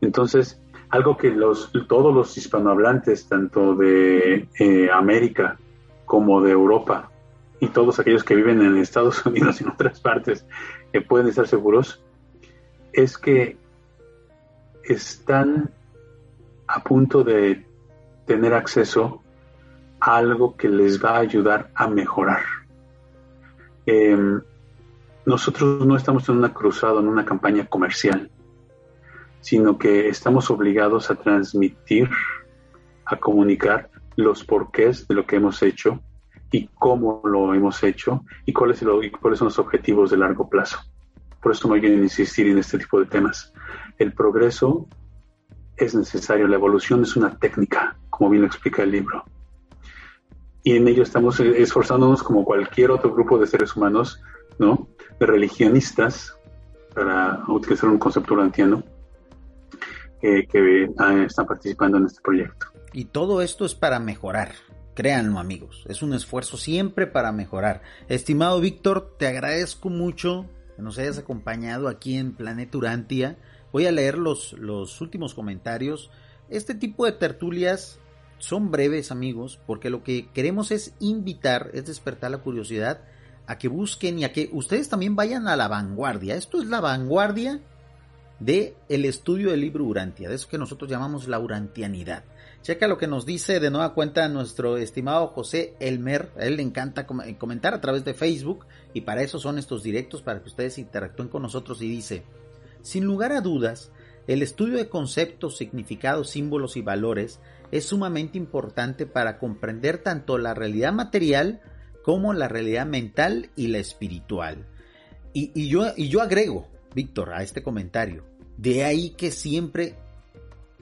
Entonces, algo que los, todos los hispanohablantes, tanto de eh, América como de Europa, y todos aquellos que viven en Estados <laughs> Unidos y en otras partes, eh, pueden estar seguros, es que están a punto de tener acceso algo que les va a ayudar a mejorar. Em, nosotros no estamos en una cruzada, en una campaña comercial, sino que estamos obligados a transmitir, a comunicar los porqués de lo que hemos hecho y cómo lo hemos hecho y cuáles, son los objetivos de largo plazo. Por eso me voy a insistir en este tipo de temas. El progreso es necesario, la evolución es una técnica, como bien lo explica el libro y en ello estamos esforzándonos como cualquier otro grupo de seres humanos, ¿no? De religionistas, para utilizar un concepto urantiano, que están participando en este proyecto. Y todo esto es para mejorar, créanlo amigos, es un esfuerzo siempre para mejorar. Estimado Víctor, te agradezco mucho que nos hayas acompañado aquí en Planeta Urantia. Voy a leer los, los últimos comentarios. Este tipo de tertulias son breves amigos porque lo que queremos es invitar, es despertar la curiosidad a que busquen y a que ustedes también vayan a la vanguardia. Esto es la vanguardia de el estudio del libro Urantia, de eso que nosotros llamamos la urantianidad. Checa lo que nos dice de nueva cuenta nuestro estimado José Elmer. A él le encanta comentar a través de Facebook y para eso son estos directos, para que ustedes interactúen con nosotros y dice, sin lugar a dudas, el estudio de conceptos, significados, símbolos y valores es sumamente importante para comprender tanto la realidad material como la realidad mental y la espiritual. Y, yo, y yo agrego, Víctor, a este comentario, de ahí que siempre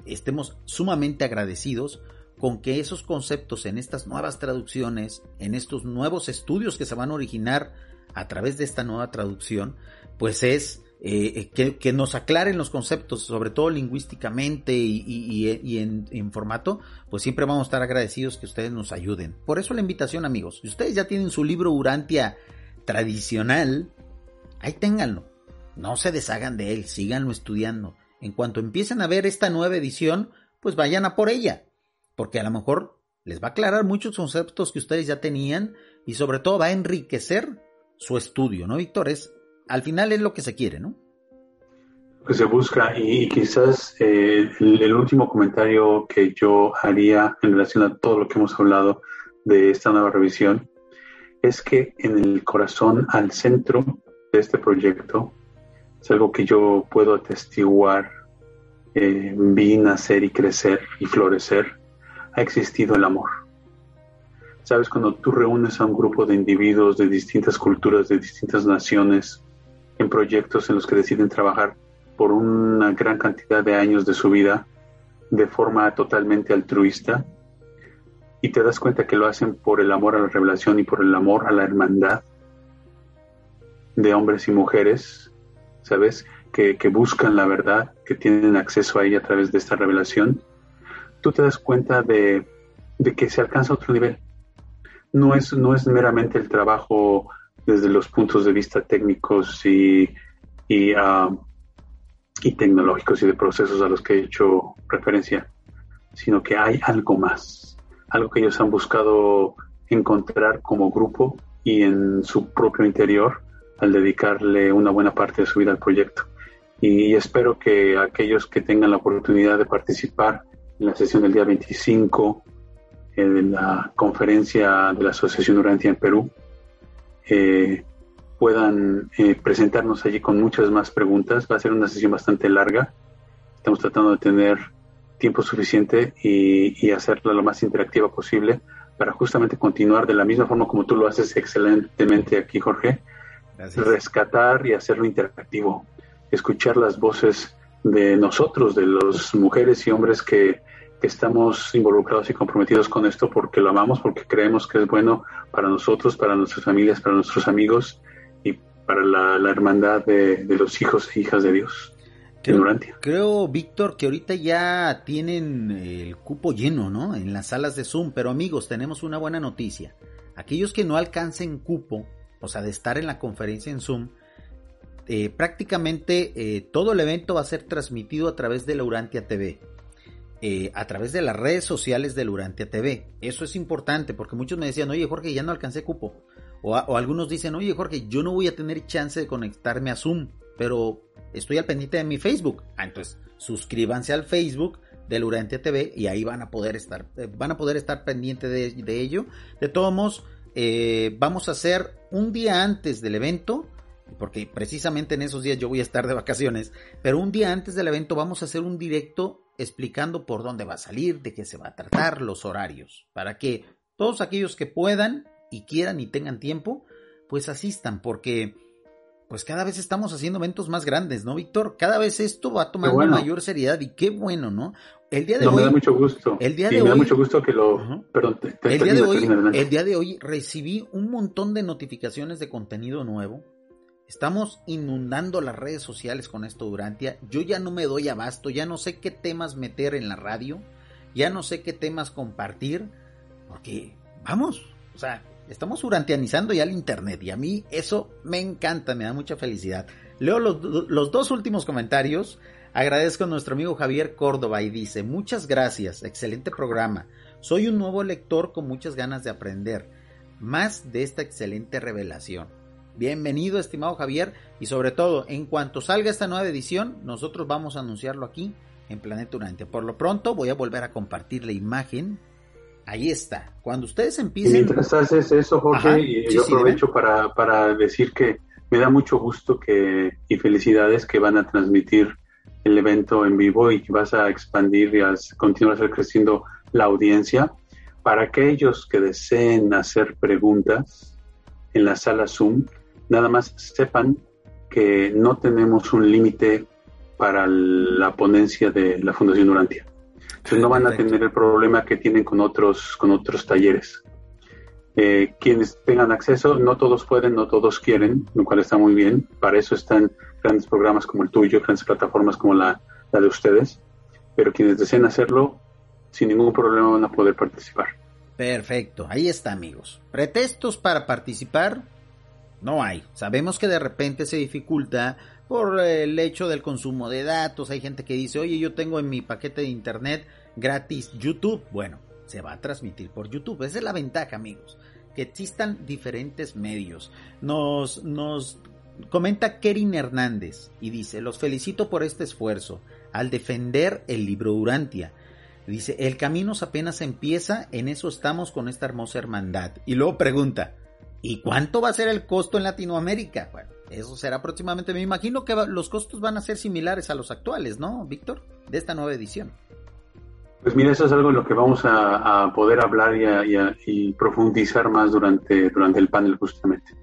estemos sumamente agradecidos con que esos conceptos en estas nuevas traducciones, en estos nuevos estudios que se van a originar a través de esta nueva traducción, pues es eh, que, nos aclaren los conceptos, sobre todo lingüísticamente y, en, formato, pues siempre vamos a estar agradecidos que ustedes nos ayuden. Por eso la invitación, amigos. Si ustedes ya tienen su libro Urantia tradicional, ahí ténganlo. No se deshagan de él, síganlo estudiando. En cuanto empiecen a ver esta nueva edición, pues vayan a por ella porque a lo mejor les va a aclarar muchos conceptos que ustedes ya tenían y sobre todo va a enriquecer su estudio, ¿no, Víctor? Es, al final es lo que se quiere, ¿no? Lo que se busca y, quizás eh, el, último comentario que yo haría en relación a todo lo que hemos hablado de esta nueva revisión es que en el corazón, al centro de este proyecto, es algo que yo puedo atestiguar, eh, vi nacer y crecer y florecer ha existido el amor. Sabes, cuando tú reúnes a un grupo de individuos de distintas culturas, de distintas naciones, en proyectos en los que deciden trabajar por una gran cantidad de años de su vida de forma totalmente altruista, y te das cuenta que lo hacen por el amor a la revelación y por el amor a la hermandad de hombres y mujeres, ¿sabes? Que, buscan la verdad, que tienen acceso a ella a través de esta revelación tú te das cuenta de, que se alcanza otro nivel. No es, no es meramente el trabajo desde los puntos de vista técnicos y, y, ah, y tecnológicos y de procesos a los que he hecho referencia, sino que hay algo más, algo que ellos han buscado encontrar como grupo y en su propio interior al dedicarle una buena parte de su vida al proyecto. y espero que aquellos que tengan la oportunidad de participar en la sesión del día 25 eh, de la conferencia de la Asociación Urantia en Perú, eh, puedan eh, presentarnos allí con muchas más preguntas. Va a ser una sesión bastante larga. Estamos tratando de tener tiempo suficiente y, y hacerla lo más interactiva posible para justamente continuar de la misma forma como tú lo haces excelentemente aquí, Jorge, rescatar y hacerlo interactivo, escuchar las voces de nosotros, de las mujeres y hombres que que estamos involucrados y comprometidos con esto porque lo amamos, porque creemos que es bueno para nosotros, para nuestras familias, para nuestros amigos y para la, hermandad de, los hijos e hijas de Dios. Creo, creo, Víctor, que ahorita ya tienen el cupo lleno, ¿no? En las salas de Zoom, pero amigos, tenemos una buena noticia. Aquellos que no alcancen cupo, o sea, de estar en la conferencia en Zoom, eh, prácticamente eh, todo el evento va a ser transmitido a través de la Urantia TV. Eh, a través de las redes sociales de Lurantia TV. Eso es importante porque muchos me decían, oye Jorge, ya no alcancé cupo. O, algunos dicen, oye Jorge, yo no voy a tener chance de conectarme a Zoom, pero estoy al pendiente de mi Facebook. Ah, entonces suscríbanse al Facebook de Lurantia TV y ahí van a poder estar, van a poder estar pendiente de, ello. De todos modos, eh, vamos a hacer un día antes del evento porque precisamente en esos días yo voy a estar de vacaciones, pero un día antes del evento vamos a hacer un directo explicando por dónde va a salir, de qué se va a tratar, los horarios, para que todos aquellos que puedan y quieran y tengan tiempo, pues asistan, porque pues cada vez estamos haciendo eventos más grandes, ¿no, Víctor? Cada vez esto va tomando mayor seriedad y qué bueno, ¿no? El día de hoy. Me da mucho gusto. El día de hoy. Me da mucho gusto que lo. Perdón, el, día de hoy, el día de hoy recibí un montón de notificaciones de contenido nuevo Estamos inundando las redes sociales con esto Durantia. Yo ya no me doy abasto, ya no sé qué temas meter en la radio, ya no sé qué temas compartir, porque vamos, o sea, estamos durantianizando ya el internet y a mí eso me encanta, me da mucha felicidad. Leo los, los dos últimos comentarios. Agradezco a nuestro amigo Javier Córdoba y dice, muchas gracias, excelente programa. Soy un nuevo lector con muchas ganas de aprender más de esta excelente revelación. Bienvenido, estimado Javier, y sobre todo, en cuanto salga esta nueva edición, nosotros vamos a anunciarlo aquí en Planeta Urantia. Por lo pronto, voy a volver a compartir la imagen. Ahí está. Cuando ustedes empiecen. mientras haces eso, Jorge, y yo aprovecho para, para decir que me da mucho gusto que y felicidades que van a transmitir el evento en vivo y vas a expandir y a continuar creciendo la audiencia. Para aquellos que deseen hacer preguntas en la sala Zoom, nada más sepan que no tenemos un límite para la ponencia de la Fundación Durantia. Entonces no van a tener el problema que tienen con otros, con otros talleres. Eh, quienes tengan acceso, no todos pueden, no todos quieren, lo cual está muy bien. Para eso están grandes programas como el tuyo, grandes plataformas como la, la de ustedes. Pero quienes deseen hacerlo, sin ningún problema van a poder participar. Perfecto, ahí está amigos. Pretextos para participar no hay. Sabemos que de repente se dificulta por el hecho del consumo de datos. Hay gente que dice, oye, yo tengo en mi paquete de internet gratis YouTube. Bueno, se va a transmitir por YouTube. Esa es la ventaja, amigos. Que existan diferentes medios. Nos, nos comenta Kerin Hernández y dice, los felicito por este esfuerzo al defender el libro Durantia. Dice, el camino apenas empieza, en eso estamos con esta hermosa hermandad. Y luego pregunta, ¿y cuánto va a ser el costo en Latinoamérica? Bueno, eso será próximamente, me imagino que los costos van a ser similares a los actuales, ¿no, Víctor? De esta nueva edición. Pues mira, eso es algo en lo que vamos a, poder hablar y, profundizar más durante, durante el panel justamente.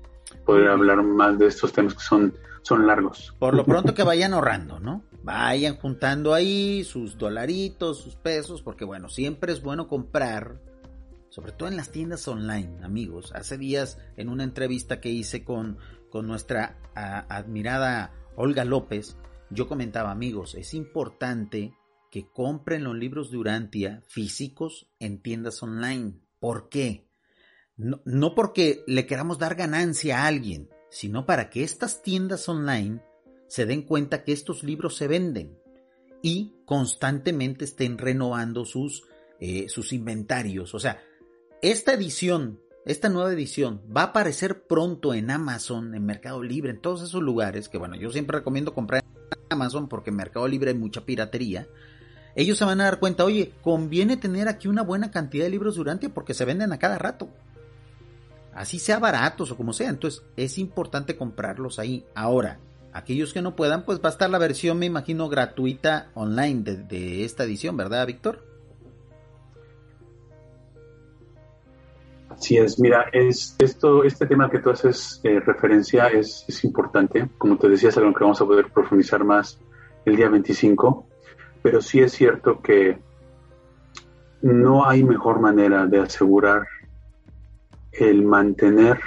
Poder hablar más de estos temas que son, son largos. Por lo pronto que vayan ahorrando, ¿no? Vayan juntando ahí sus dolaritos, sus pesos, porque bueno, siempre es bueno comprar, sobre todo en las tiendas online, amigos. Hace días en una entrevista que hice con, con nuestra admirada Olga López, yo comentaba, amigos, es importante que compren los libros de Urantia físicos en tiendas online. ¿Por qué? No, no, porque le queramos dar ganancia a alguien, sino para que estas tiendas online se den cuenta que estos libros se venden y constantemente estén renovando sus, eh, sus inventarios. O sea, esta edición, esta nueva edición, va a aparecer pronto en Amazon, en Mercado Libre, en todos esos lugares, que bueno, yo siempre recomiendo comprar en Amazon porque en Mercado Libre hay mucha piratería ellos se van a dar cuenta, oye, conviene tener aquí una buena cantidad de libros durante porque se venden a cada rato. Así sea baratos o como sea, entonces es importante comprarlos ahí. Ahora, aquellos que no puedan, pues va a estar la versión, me imagino, gratuita online de, esta edición, ¿verdad, Víctor? Así es, mira, es, esto, este tema que tú haces eh, referencia es, importante. Como te decía, es algo que vamos a poder profundizar más el día 25 pero sí es cierto que no hay mejor manera de asegurar el mantener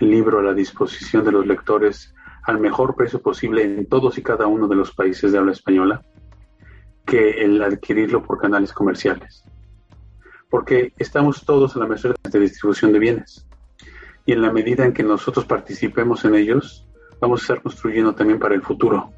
el libro a la disposición de los lectores al mejor precio posible en todos y cada uno de los países de habla española que el adquirirlo por canales comerciales. Porque estamos todos en la mesa de distribución de bienes. Y en la medida en que nosotros participemos en ellos, vamos a estar construyendo también para el futuro.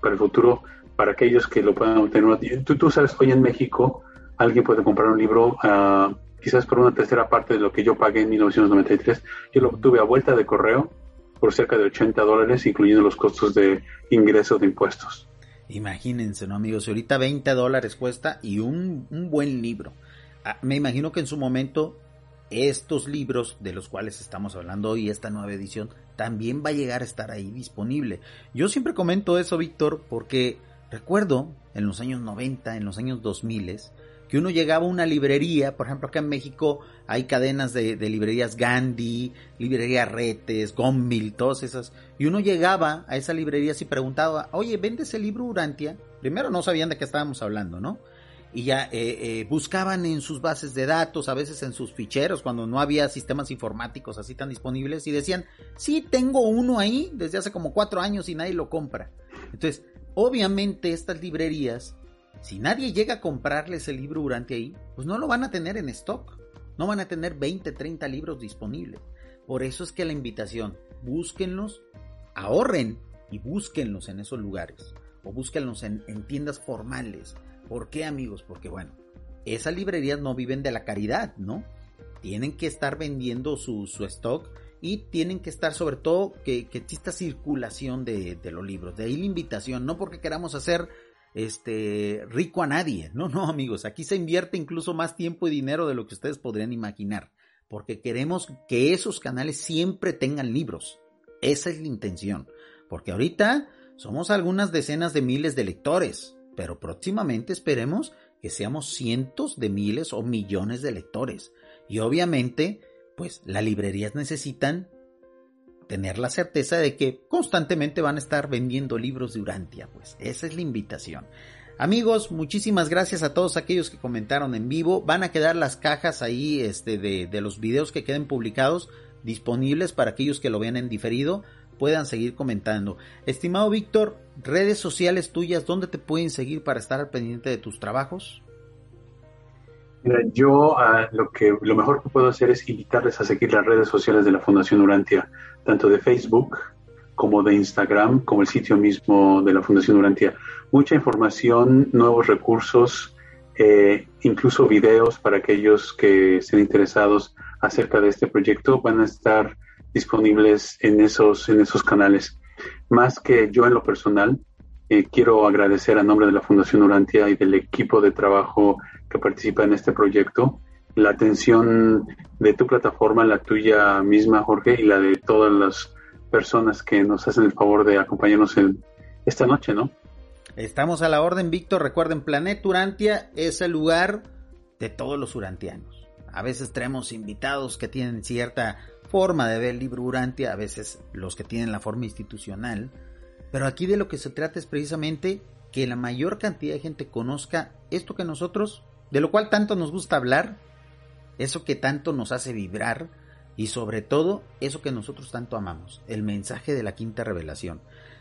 Para el futuro para aquellos que lo puedan obtener. Tú, tú sabes, hoy en México alguien puede comprar un libro uh, quizás por una tercera parte de lo que yo pagué en 1993. Yo lo obtuve a vuelta de correo por cerca de 80 dólares, incluyendo los costos de ingreso de impuestos. Imagínense, ¿no, amigos? Ahorita 20 dólares cuesta y un, un buen libro. Ah, me imagino que en su momento estos libros de los cuales estamos hablando hoy, esta nueva edición, también va a llegar a estar ahí disponible. Yo siempre comento eso, Víctor, porque Recuerdo en los años 90, en los años 2000, que uno llegaba a una librería, por ejemplo acá en México hay cadenas de, librerías Gandhi, librería Retes, Gombil, todas esas, y uno llegaba a esas librerías y preguntaba, oye, ¿vendes el libro Urantia? Primero no sabían de qué estábamos hablando, ¿no? Y ya eh, eh, buscaban en sus bases de datos, a veces en sus ficheros, cuando no había sistemas informáticos así tan disponibles, y decían, sí, tengo uno ahí desde hace como cuatro años y nadie lo compra. Entonces, Obviamente estas librerías, si nadie llega a comprarles el libro durante ahí, pues no lo van a tener en stock. No van a tener 20, 30 libros disponibles. Por eso es que la invitación, búsquenlos, ahorren y búsquenlos en esos lugares. O búsquenlos en, tiendas formales. ¿Por qué amigos? Porque bueno, esas librerías no viven de la caridad, ¿no? Tienen que estar vendiendo su, su stock y tienen que estar sobre todo que, que circulación de, los libros. De ahí la invitación, no porque queramos hacer este rico a nadie. No, no, amigos, aquí se invierte incluso más tiempo y dinero de lo que ustedes podrían imaginar, porque queremos que esos canales siempre tengan libros. Esa es la intención, porque ahorita somos algunas decenas de miles de lectores, pero próximamente esperemos que seamos cientos de miles o millones de lectores. Y obviamente, pues las librerías necesitan tener la certeza de que constantemente van a estar vendiendo libros de Urantia, pues esa es la invitación. Amigos, muchísimas gracias a todos aquellos que comentaron en vivo. Van a quedar las cajas ahí este, de, de los videos que queden publicados disponibles para aquellos que lo vean en diferido puedan seguir comentando. Estimado Víctor, redes sociales tuyas, ¿dónde te pueden seguir para estar al pendiente de tus trabajos? Mira, yo uh, lo que lo mejor que puedo hacer es invitarles a seguir las redes sociales de la Fundación Urantia, tanto de Facebook como de Instagram, como el sitio mismo de la Fundación Urantia. Mucha información, nuevos recursos, eh, incluso videos para aquellos que estén interesados acerca de este proyecto van a estar disponibles en esos, en esos canales. Más que yo en lo personal, eh, quiero agradecer a nombre de la Fundación Urantia y del equipo de trabajo que participa en este proyecto la atención de tu plataforma, la tuya misma, Jorge, y la de todas las personas que nos hacen el favor de acompañarnos en esta noche, ¿no? Estamos a la orden, Víctor. Recuerden, Planeta Urantia es el lugar de todos los urantianos. A veces traemos invitados que tienen cierta forma de ver el libro Urantia, a veces los que tienen la forma institucional, pero aquí de lo que se trata es precisamente que la mayor cantidad de gente conozca esto que nosotros, de lo cual tanto nos gusta hablar, eso que tanto nos hace vibrar y sobre todo eso que nosotros tanto amamos, el mensaje de la quinta revelación.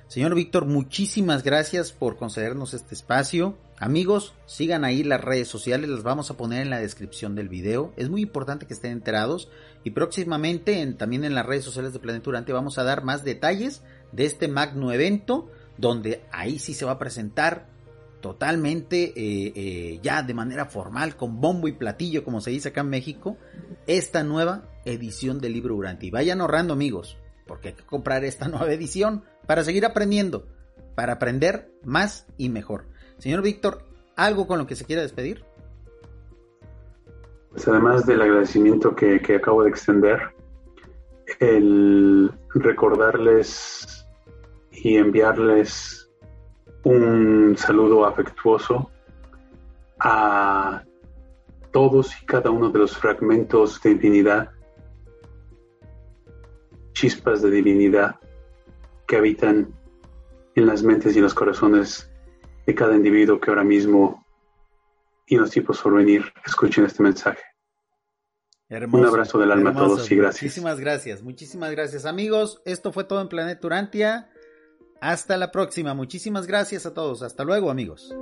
Señor Víctor, muchísimas gracias por concedernos este espacio. Amigos, sigan ahí las redes sociales, las vamos a poner en la descripción del video. Es muy importante que estén enterados y próximamente también en las redes sociales de Planeta Durante vamos a dar más detalles de este magno evento donde ahí sí se va a presentar totalmente eh, eh, ya de manera formal con bombo y platillo como se dice acá en México esta nueva edición del libro Durante. Y vayan ahorrando amigos porque hay que comprar esta <laughs> nueva edición para seguir aprendiendo, para aprender más y mejor. Señor Víctor, ¿algo con lo que se quiera despedir? Pues además del agradecimiento que acabo de extender, el recordarles y enviarles un saludo afectuoso a todos y cada uno de los fragmentos de infinidad, chispas de divinidad que habitan en las mentes y los corazones de cada individuo que ahora mismo y los tipos por venir escuchen este mensaje. Un abrazo del alma a todos y gracias. Muchísimas gracias, muchísimas gracias amigos. Esto fue todo en Planeta Urantia. Hasta la próxima. Muchísimas gracias a todos. Hasta luego amigos.